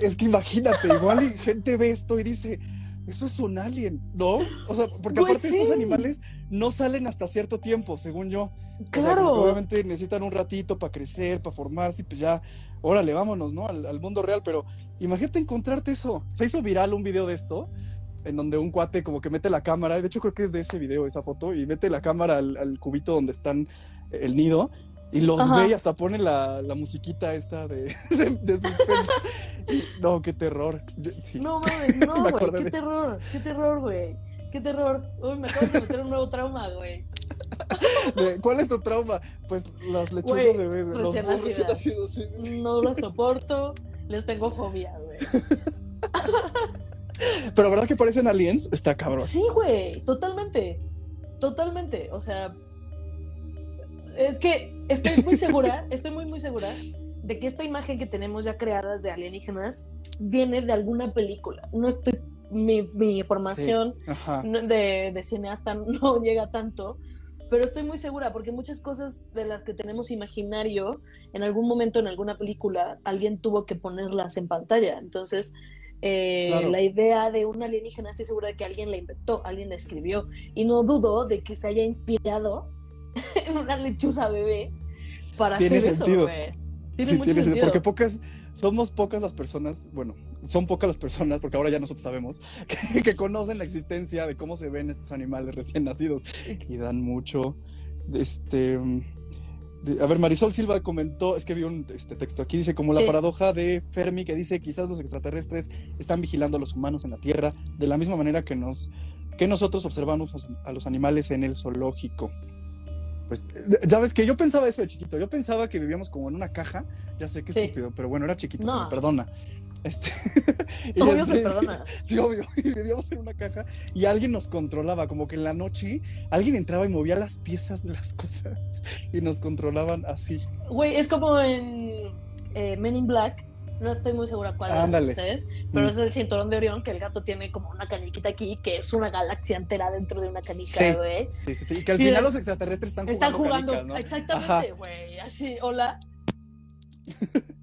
Es que imagínate, igual gente ve esto y dice, eso es un alien, ¿no? O sea, porque Güey, aparte estos sí. animales no salen hasta cierto tiempo, según yo. O sea, Claro. como que obviamente necesitan un ratito para crecer, para formarse, y pues ya, órale, vámonos, ¿no? Al, al mundo real, pero imagínate encontrarte eso. Se hizo viral un video de esto, en donde un cuate como que mete la cámara, de hecho creo que es de ese video, esa foto, y mete la cámara al, al cubito donde están eh, el nido, y los Ajá. ve y hasta pone la, la musiquita esta de, de, de suspense. No, qué terror. Yo- sí. No mames, Me no, güey. Qué terror, qué terror, güey. Qué terror. Uy, me acabas de meter un nuevo trauma, güey. ¿Cuál es tu trauma? Pues las lechuzas bebés, güey, los recién nacidos, sí, sí. No lo soporto. Les tengo fobia, güey. Pero ¿verdad que parecen aliens? Está cabrón. Sí, güey, totalmente. Totalmente. O sea, es que estoy muy segura, estoy muy, muy segura de que esta imagen que tenemos ya creadas de alienígenas viene de alguna película. No estoy, mi, mi formación no- de, de cineasta no llega tanto, pero estoy muy segura porque muchas cosas de las que tenemos imaginario, en algún momento en alguna película, alguien tuvo que ponerlas en pantalla. Entonces, eh, Claro. la idea de un alienígena, estoy segura de que alguien la inventó, alguien la escribió, y no dudo de que se haya inspirado en una lechuza bebé para Tiene hacer sentido. eso. Tiene Sí, mucho tiene sentido, sentido. porque pocas, somos pocas las personas, bueno, son pocas las personas, porque ahora ya nosotros sabemos, que, que conocen la existencia de cómo se ven estos animales recién nacidos y dan mucho. Este, de- a ver, Marisol Silva comentó, es que vi un este texto aquí, dice como la paradoja de Fermi que dice quizás los extraterrestres están vigilando a los humanos en la Tierra de la misma manera que nos que nosotros observamos a los animales en el zoológico. Pues ya ves que yo pensaba eso de chiquito, yo pensaba que vivíamos como en una caja, ya sé que Sí. estúpido, pero bueno, era chiquito, se me perdona. Este, Obvio se perdona. Sí, obvio. Y vivíamos en una caja y alguien nos controlaba, como que en la noche alguien entraba y movía las piezas de las cosas y nos controlaban así. Güey, es como en eh, Men in Black. No estoy muy segura cuál de Ándale. ustedes, pero Mm. es el cinturón de Orión, que el gato tiene como una caniquita aquí, que es una galaxia entera dentro de una canica, Sí. güey. Sí, sí, sí. Y que al Y final es- los extraterrestres están jugando. Están jugando, canicas, ¿no? exactamente, güey. Así, hola.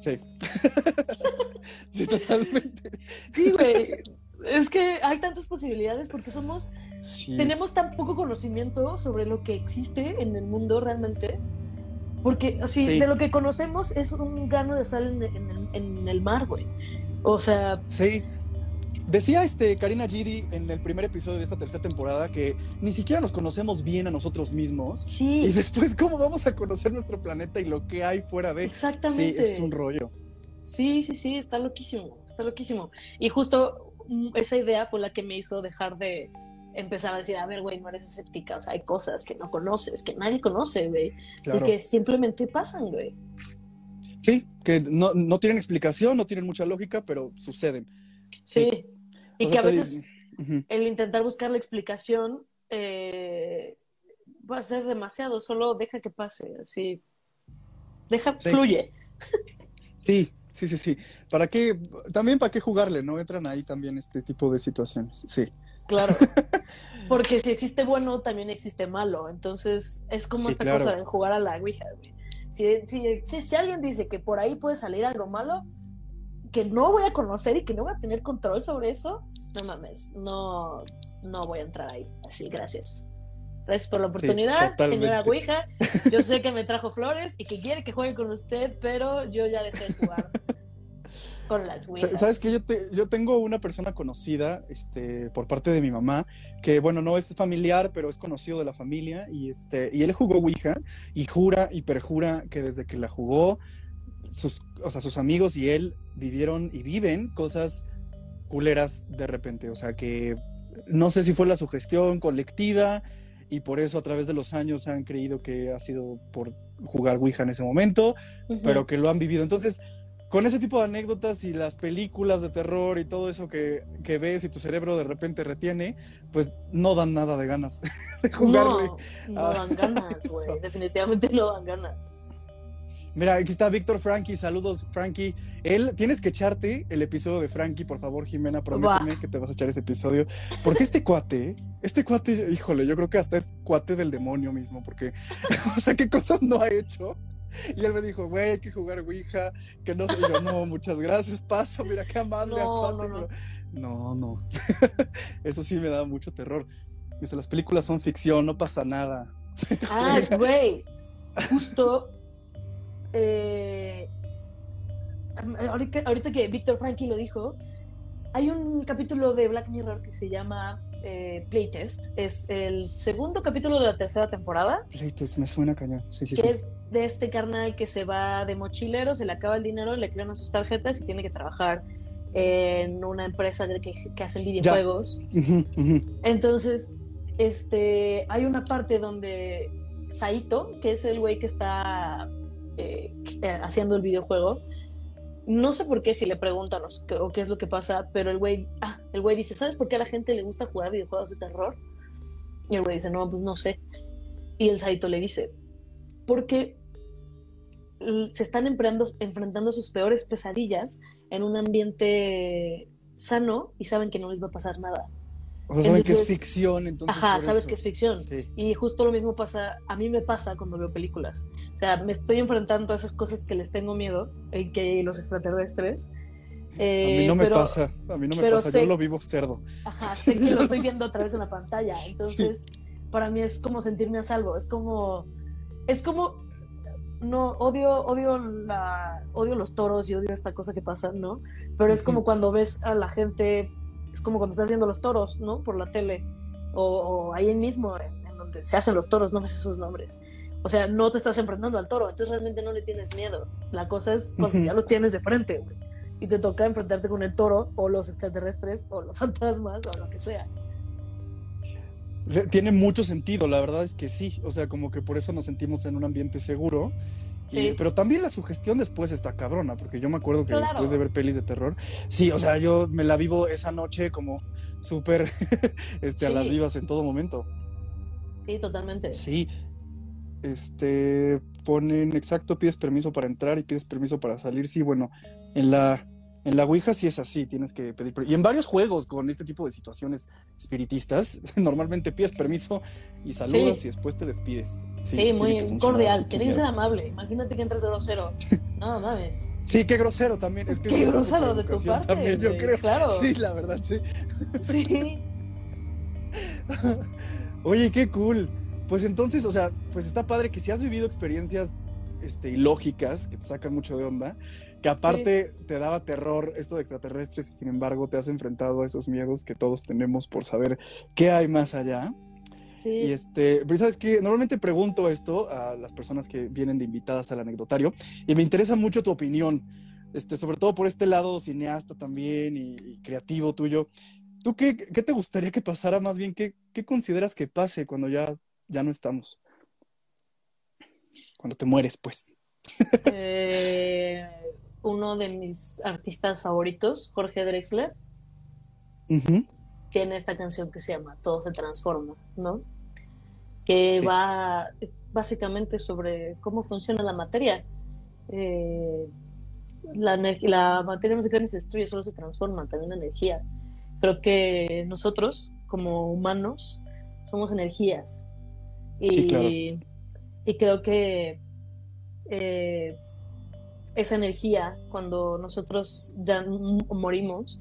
Sí. sí, totalmente. Sí, güey. es que hay tantas posibilidades porque somos, Sí. tenemos tan poco conocimiento sobre lo que existe en el mundo realmente. Porque así, Sí. de lo que conocemos es un grano de sal en, en el- en el mar, güey. O sea, Sí. Decía este Karina Gidi en el primer episodio de esta tercera temporada que ni siquiera nos conocemos bien a nosotros mismos. Y sí, después, ¿cómo vamos a conocer nuestro planeta y lo que hay fuera de? Sí, exactamente. es un rollo. Sí, sí, sí, está loquísimo, está loquísimo. Y justo mm, esa idea fue la que me hizo dejar de empezar a decir, a ver, güey, no eres escéptica, o sea, hay cosas que no conoces, que nadie conoce, güey, Claro. y que simplemente pasan, güey. Sí, que no, no tienen explicación, no tienen mucha lógica, pero suceden. Sí. Y O que a veces el intentar buscar la explicación eh, va a ser demasiado, solo deja que pase, así. Deja, Sí. fluye. Sí, sí, sí, sí. ¿Para qué? También para qué jugarle, ¿no? Entran ahí también este tipo de situaciones. Sí. Claro. Porque si existe bueno, también existe malo. Entonces, es como Sí, esta claro. cosa de jugar a la Ouija, güey. Si, si, si, si alguien dice que por ahí puede salir algo malo, que no voy a conocer y que no voy a tener control sobre eso, no mames, no, no voy a entrar ahí. Así, gracias. Gracias por la oportunidad, señora Ouija. Yo sé que me trajo flores y que quiere que juegue con usted, pero yo ya dejé de jugar con las Ouijas. ¿Sabes que yo, te- yo tengo una persona conocida este, por parte de mi mamá, que bueno, no es familiar, pero es conocido de la familia, y, este, y él jugó Ouija y jura y perjura que desde que la jugó, sus, o sea, sus amigos y él vivieron y viven cosas culeras de repente, o sea que no sé si fue la sugestión colectiva y por eso a través de los años han creído que ha sido por jugar Ouija en ese momento, pero que lo han vivido. Entonces, con ese tipo de anécdotas y las películas de terror y todo eso que, que ves y tu cerebro de repente retiene, pues no dan nada de ganas de jugarle. No, no dan ganas, güey. Definitivamente no dan ganas. Mira, aquí está Víctor Frankie, saludos Frankie. Él, tienes que echarte el episodio de Frankie, por favor, Jimena, prométeme que te vas a echar ese episodio. Porque este cuate, este cuate, híjole, yo creo que hasta es cuate del demonio mismo, porque, o sea, qué cosas no ha hecho. Y él me dijo, güey, hay que jugar Ouija, que no sé. Yo, no, muchas gracias, paso, mira qué amable. No, no, no. pero- no, no. Eso sí me da mucho terror. Dice, las películas son ficción, no pasa nada. Ah, güey. Justo. eh, ahorita, ahorita que Víctor Frankie lo dijo, hay un capítulo de Black Mirror que se llama eh, Playtest. Es el segundo capítulo de la tercera temporada. Playtest, me suena cañón. Sí, sí, que sí. es de este carnal que se va de mochilero, se le acaba el dinero, le clonan sus tarjetas y tiene que trabajar en una empresa que, que hacen videojuegos. Entonces, este, hay una parte donde Saito, que es el güey que está eh, eh, haciendo el videojuego, no sé por qué si le preguntan o qué, es lo que pasa, pero el güey, ah, el güey dice, ¿sabes por qué a la gente le gusta jugar videojuegos de terror? Y el güey dice, no, pues no sé. Y el Saito le dice, porque se están enfrentando, sus peores pesadillas en un ambiente sano y saben que no les va a pasar nada. O sea, saben que es Entonces- ficción, entonces. Ajá, sabes eso. que es ficción. Sí. Y justo lo mismo pasa, a mí me pasa cuando veo películas. O sea, me estoy enfrentando a esas cosas que les tengo miedo, eh, que los extraterrestres. A Eh, mí no me pero- pasa, a mí no me pasa, sé- yo lo vivo cerdo. Ajá, sé que lo estoy viendo a través de una pantalla. Entonces, para mí es como sentirme a salvo. Es como. Es como. No, odio, odio la. Odio los toros y odio esta cosa que pasa, ¿no? Pero es como cuando ves a la gente. Es como cuando estás viendo los toros, ¿no? Por la tele. O, o ahí mismo, en, en donde se hacen los toros, no ves esos nombres. O sea, no te estás enfrentando al toro, entonces realmente no le tienes miedo. La cosa es cuando ya lo tienes de frente, güey. Y te toca enfrentarte con el toro, o los extraterrestres, o los fantasmas, o lo que sea. Tiene mucho sentido, la verdad es que sí. O sea, como que por eso nos sentimos en un ambiente seguro. Y- Sí. pero también la sugestión después está cabrona, porque yo me acuerdo que Claro. después de ver pelis de terror, sí, o sea, yo me la vivo esa noche como súper este, a las vivas en todo momento. Sí, totalmente. Sí. Este ponen exacto, pides permiso para entrar y pides permiso para salir. Sí, bueno, en la en la Ouija sí es así, tienes que pedir permiso. Y en varios juegos con este tipo de situaciones espiritistas, normalmente pides permiso y saludas Sí. y después te despides. Sí, muy cordial. Tiene que ser amable. Imagínate que entras grosero. No mames. Sí, qué grosero también. Es que Qué grosero de tu parte. También, yo creo. Claro. Sí, la verdad, sí. Sí. Oye, qué cool. Pues entonces, o sea, pues está padre que si has vivido experiencias este, ilógicas que te sacan mucho de onda, que aparte te daba terror esto de extraterrestres y sin embargo te has enfrentado a esos miedos que todos tenemos por saber qué hay más allá. Y Sí. este, pero sabes que normalmente pregunto esto a las personas que vienen de invitadas al anecdotario y me interesa mucho tu opinión, este, sobre todo por este lado cineasta también y, y creativo tuyo. ¿Tú qué, qué te gustaría que pasara más bien? ¿Qué, qué consideras que pase cuando ya, ya no estamos? Cuando te mueres, pues. Eh, uno de mis artistas favoritos, Jorge Drexler, tiene esta canción que se llama Todo se transforma, ¿no? Que Sí. va básicamente sobre cómo funciona la materia. Eh, la, la materia musical ni se destruye, solo se transforma, también la energía. Creo que nosotros, como humanos, somos energías. Y, Sí, claro. y creo que eh, esa energía, cuando nosotros ya morimos,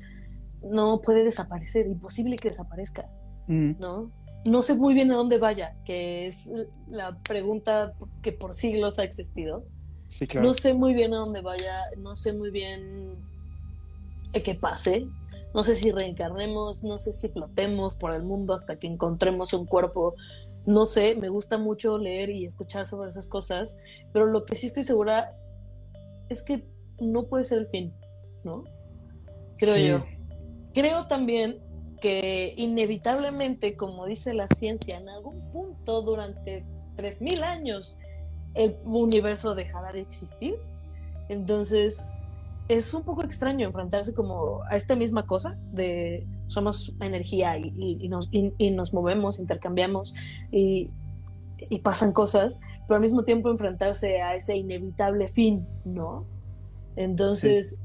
no puede desaparecer, imposible que desaparezca, ujú. ¿no? No sé muy bien a dónde vaya, que es la pregunta que por siglos ha existido. Sí, claro. No sé muy bien a dónde vaya, no sé muy bien qué pase. No sé si reencarnemos, no sé si flotemos por el mundo hasta que encontremos un cuerpo. No sé, me gusta mucho leer y escuchar sobre esas cosas, pero lo que sí estoy segura es que no puede ser el fin, ¿no? Creo Sí. yo. Creo también que inevitablemente, como dice la ciencia, en algún punto durante 3.000 años el universo dejará de existir. Entonces, es un poco extraño enfrentarse como a esta misma cosa de somos energía y, y- y nos, y- y nos movemos, intercambiamos y, y pasan cosas, pero al mismo tiempo enfrentarse a ese inevitable fin, ¿no? Entonces,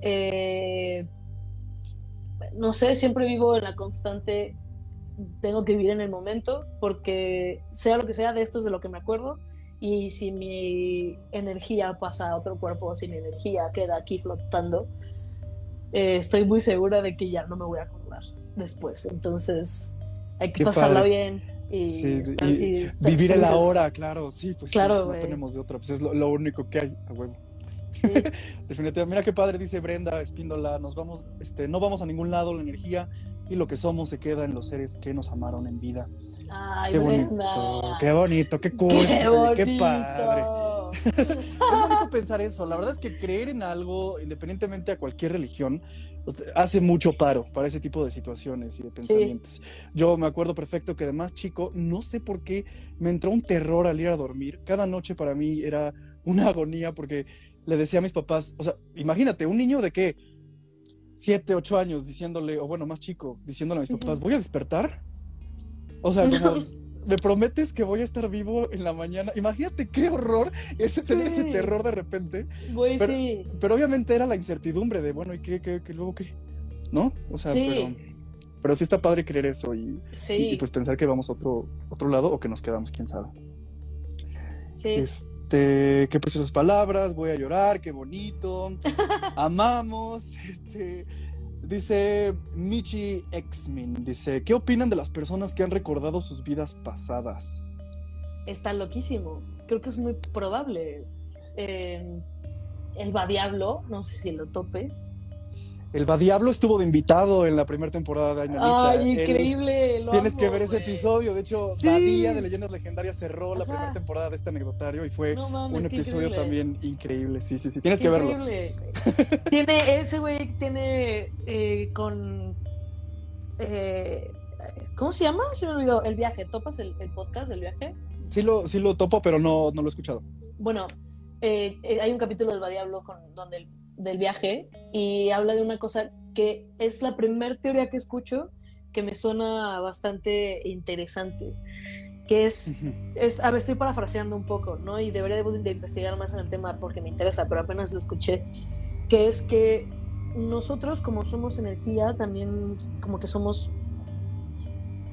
eh, no sé, siempre vivo en la constante, tengo que vivir en el momento, porque sea lo que sea, de esto es de lo que me acuerdo, y si mi energía pasa a otro cuerpo si mi energía queda aquí flotando, eh, estoy muy segura de que ya no me voy a acordar después. Entonces hay que Qué pasarla padre. bien y, Sí, y y vivir el ahora, claro, sí, pues sí, no tenemos de otra, pues es lo, lo único que hay, a huevo. Sí. Definitivamente. Mira qué padre, dice Brenda Espíndola, nos vamos, este, no vamos a ningún lado, la energía y lo que somos se queda en los seres que nos amaron en vida. Ay, Qué bonito, qué bonito, qué bonito. qué padre. Es bonito pensar eso. La verdad es que creer en algo, independientemente a cualquier religión, hace mucho paro para ese tipo de situaciones y de pensamientos. Yo me acuerdo perfecto que de más chico, no sé por qué, me entró un terror al ir a dormir. Cada noche para mí era una agonía porque le decía a mis papás, o sea, imagínate, un niño de qué, siete, ocho años, diciéndole, o bueno, más chico, diciéndole a mis papás, ¿voy a despertar? O sea, como, me prometes que voy a estar vivo en la mañana. Imagínate qué horror ese tener ese Sí. terror de repente. Güey, Pero- sí. Pero obviamente era la incertidumbre de, bueno, ¿y qué, qué, qué luego qué? ¿No? O sea, Sí. pero, pero sí está padre creer eso y, Sí, y, pues pensar que vamos a otro, otro lado o que nos quedamos, quién sabe. sí. Este, qué preciosas palabras, voy a llorar, qué bonito. Amamos, este. Dice Michi Xmin, dice, ¿qué opinan de las personas que han recordado sus vidas pasadas? Está loquísimo. Creo que es muy probable. Eh, el va diablo, no sé si lo topes. El Diablo estuvo de invitado en la primera temporada de Ainanita. Ay, increíble. lo Tienes amo, que ver ese episodio. De hecho, Sí. Badía de Leyendas Legendarias cerró la primera temporada de este anecdotario y fue No mames, un qué episodio increíble. también increíble. Sí, sí, sí. Tienes que verlo. Increíble. tiene ese güey tiene eh, con eh, ¿cómo se llama? Se me olvidó. El viaje. ¿Topas el, el podcast del viaje? Sí lo, sí lo topo, pero no, no lo he escuchado. Bueno, eh, hay un capítulo del Diablo con donde el- del viaje y habla de una cosa que es la primera teoría que escucho que me suena bastante interesante, que es es, a ver, estoy parafraseando un poco, ¿no? Y debería de, de investigar más en el tema porque me interesa, pero apenas lo escuché, que es que nosotros como somos energía, también como que somos,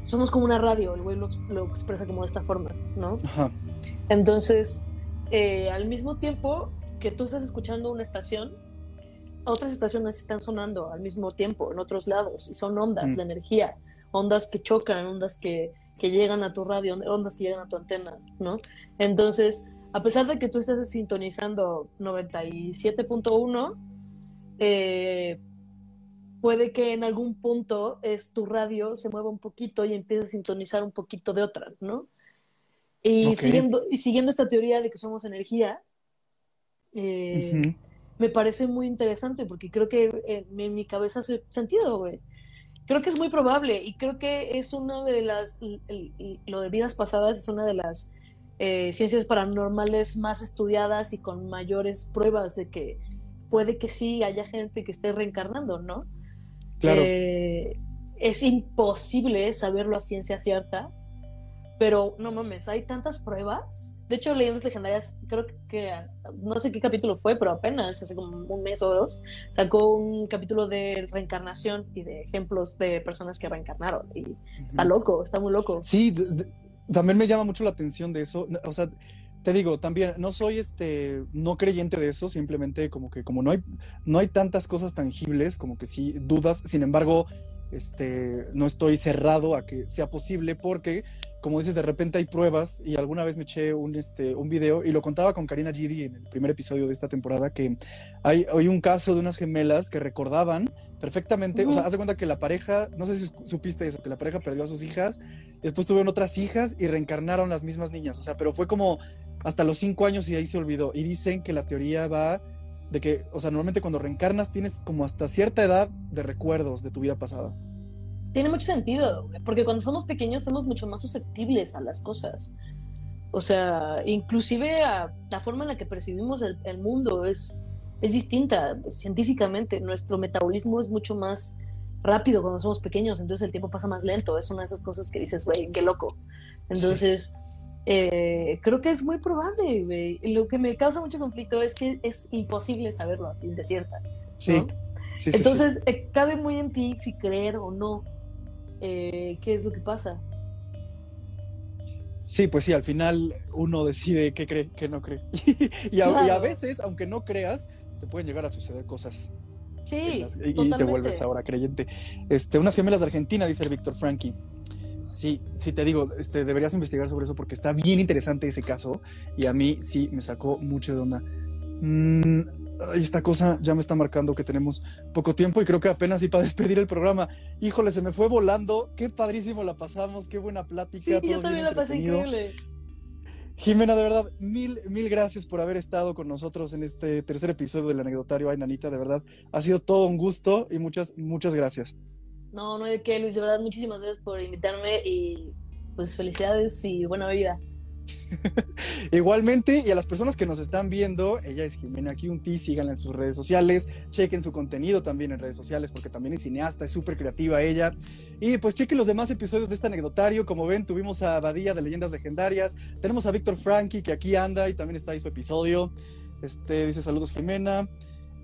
somos como una radio, el güey lo, ex- lo expresa como de esta forma, ¿no? Ajá. Entonces, eh, al mismo tiempo que tú estás escuchando una estación, otras estaciones están sonando al mismo tiempo en otros lados y son ondas Mm. de energía, ondas que chocan, ondas que, que llegan a tu radio, ondas que llegan a tu antena, ¿no? Entonces, a pesar de que tú estés sintonizando 97.1, eh, puede que en algún punto es tu radio se mueva un poquito y empiece a sintonizar un poquito de otra, ¿no? Y, Ok. siguiendo, y siguiendo esta teoría de que somos energía, eh. Me parece muy interesante porque creo que en, en mi cabeza hace sentido, güey. Creo que es muy probable y creo que es una de las, el- el- lo de vidas pasadas es una de las eh, ciencias paranormales más estudiadas y con mayores pruebas de que puede que sí haya gente que esté reencarnando, ¿no? Claro. Eh, es imposible saberlo a ciencia cierta, pero no mames, hay tantas pruebas. De hecho, Leyendas Legendarias, creo que hasta- no sé qué capítulo fue, pero apenas hace como un mes o dos, sacó un capítulo de reencarnación y de ejemplos de personas que reencarnaron. Y está loco, está muy loco. Sí, también me llama mucho la atención de eso. O sea, te digo, también no soy este no creyente de eso, simplemente como que como no hay no hay tantas cosas tangibles, como que sí dudas, sin embargo, este no estoy cerrado a que sea posible porque como dices, de repente hay pruebas y alguna vez me eché un, este, un video y lo contaba con Karina Gidi en el primer episodio de esta temporada que hay, hay un caso de unas gemelas que recordaban perfectamente, o sea, haz de cuenta que la pareja, no sé si supiste eso, que la pareja perdió a sus hijas después tuvieron otras hijas y reencarnaron las mismas niñas, o sea, pero fue como hasta los cinco años y ahí se olvidó. Y dicen que la teoría va de que, o sea, normalmente cuando reencarnas tienes como hasta cierta edad de recuerdos de tu vida pasada. Tiene mucho sentido, porque cuando somos pequeños somos mucho más susceptibles a las cosas. O sea, inclusive a la forma en la que percibimos el, el mundo es, es distinta pues, científicamente. Nuestro metabolismo es mucho más rápido cuando somos pequeños, entonces el tiempo pasa más lento. Es una de esas cosas que dices, güey, qué loco. Entonces, eh, creo que es muy probable, güey. Lo que me causa mucho conflicto es que es imposible saberlo a ciencia cierta. Sí. ¿no? sí, sí, sí. Entonces, eh, cabe muy en ti si creer o no eh, qué es lo que pasa. Sí, pues sí, al final uno decide qué cree, qué no cree. y, a, y, a, Claro. veces, aunque no creas, te pueden llegar a suceder cosas. Sí, las- y- te vuelves ahora creyente. Este, unas gemelas de Argentina, dice el Víctor Frankie. Sí, sí te digo, este, deberías investigar sobre eso porque está bien interesante ese caso y a mí sí me sacó mucho de onda. Mm, ay, esta cosa ya me está marcando que tenemos poco tiempo y creo que apenas y para despedir el programa. Híjole, se me fue volando. Qué padrísimo la pasamos, qué buena plática. Sí, todo yo también la pasé increíble. Jimena, de verdad, mil, mil gracias por haber estado con nosotros en este tercer episodio del anecdotario. Ay, Nanita, de verdad, ha sido todo un gusto y muchas, muchas gracias. No, no hay de qué, Luis, de verdad, muchísimas gracias por invitarme y pues felicidades y buena vida. Igualmente, y a las personas que nos están viendo, ella es Jimena Kiunti, síganla en sus redes sociales, chequen su contenido también en redes sociales, porque también es cineasta, es súper creativa ella. Y pues chequen los demás episodios de este anecdotario. Como ven, tuvimos a Badía de Leyendas Legendarias, tenemos a Víctor Frankie, que aquí anda y también está ahí su episodio. Este dice: Saludos, Jimena.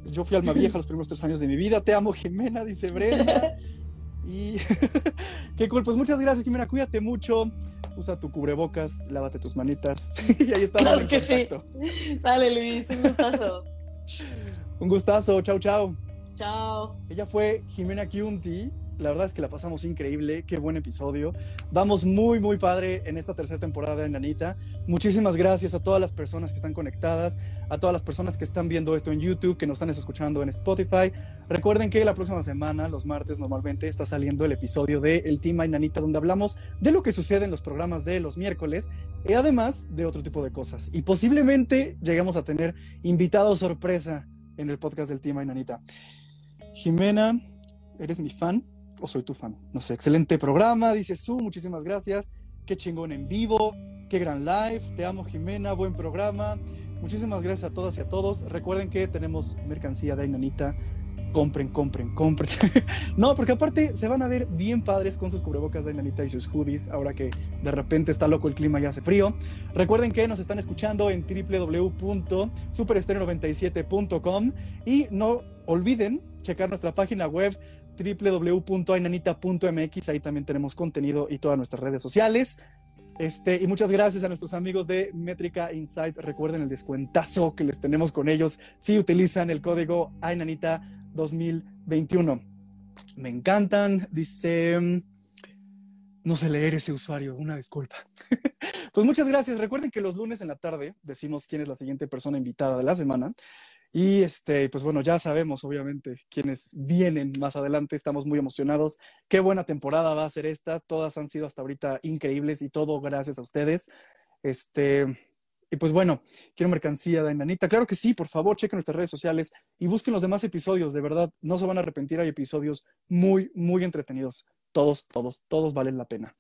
Yo fui alma vieja los primeros tres años de mi vida. Te amo, Jimena, dice Brenda. Y qué cool, pues muchas gracias, Jimena. Cuídate mucho. Usa tu cubrebocas, lávate tus manitas. y ahí estamos. Claro en que sí. contacto. Sale, Luis, un gustazo. Un gustazo. Chau, chau. Chao. Ella fue Jimena Kiunti. La verdad es que la pasamos increíble. Qué buen episodio. Vamos muy, muy padre en esta tercera temporada de Nanita. Muchísimas gracias a todas las personas que están conectadas, a todas las personas que están viendo esto en YouTube, que nos están escuchando en Spotify. Recuerden que la próxima semana, los martes, normalmente está saliendo el episodio de El Team Ay Nanita, donde hablamos de lo que sucede en los programas de los miércoles y además de otro tipo de cosas. Y posiblemente lleguemos a tener invitados sorpresa en el podcast del Team Ay Nanita. Jimena, ¿eres mi fan o soy tu fan? No sé, excelente programa, dice Su, muchísimas gracias. Qué chingón en vivo, qué gran live. Te amo, Jimena, buen programa. Muchísimas gracias a todas y a todos. Recuerden que tenemos mercancía de Ainanita. Compren, compren, compren. no, porque aparte se van a ver bien padres con sus cubrebocas de Ainanita y sus hoodies, ahora que de repente está loco el clima y hace frío. Recuerden que nos están escuchando en www.superestereo97.com y no olviden checar nuestra página web www.ainanita.mx. Ahí también tenemos contenido y todas nuestras redes sociales. Este, y muchas gracias a nuestros amigos de Métrica Insight. Recuerden el descuentazo que les tenemos con ellos si utilizan el código Ainanita 2021. Me encantan. Dice. No sé leer ese usuario, una disculpa. pues muchas gracias. Recuerden que los lunes en la tarde decimos quién es la siguiente persona invitada de la semana. Y este, pues bueno, ya sabemos obviamente quiénes vienen más adelante. Estamos muy emocionados. Qué buena temporada va a ser esta. Todas han sido hasta ahorita increíbles y todo gracias a ustedes. Este, y pues bueno, quiero mercancía de. Claro que sí, por favor, chequen nuestras redes sociales y busquen los demás episodios. De verdad, no se van a arrepentir. Hay episodios muy, muy entretenidos. Todos, todos, todos valen la pena.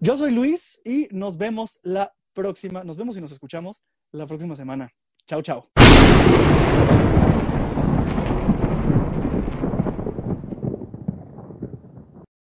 Yo soy Luis y nos vemos la próxima. Nos vemos y nos escuchamos la próxima semana. Chao, chao.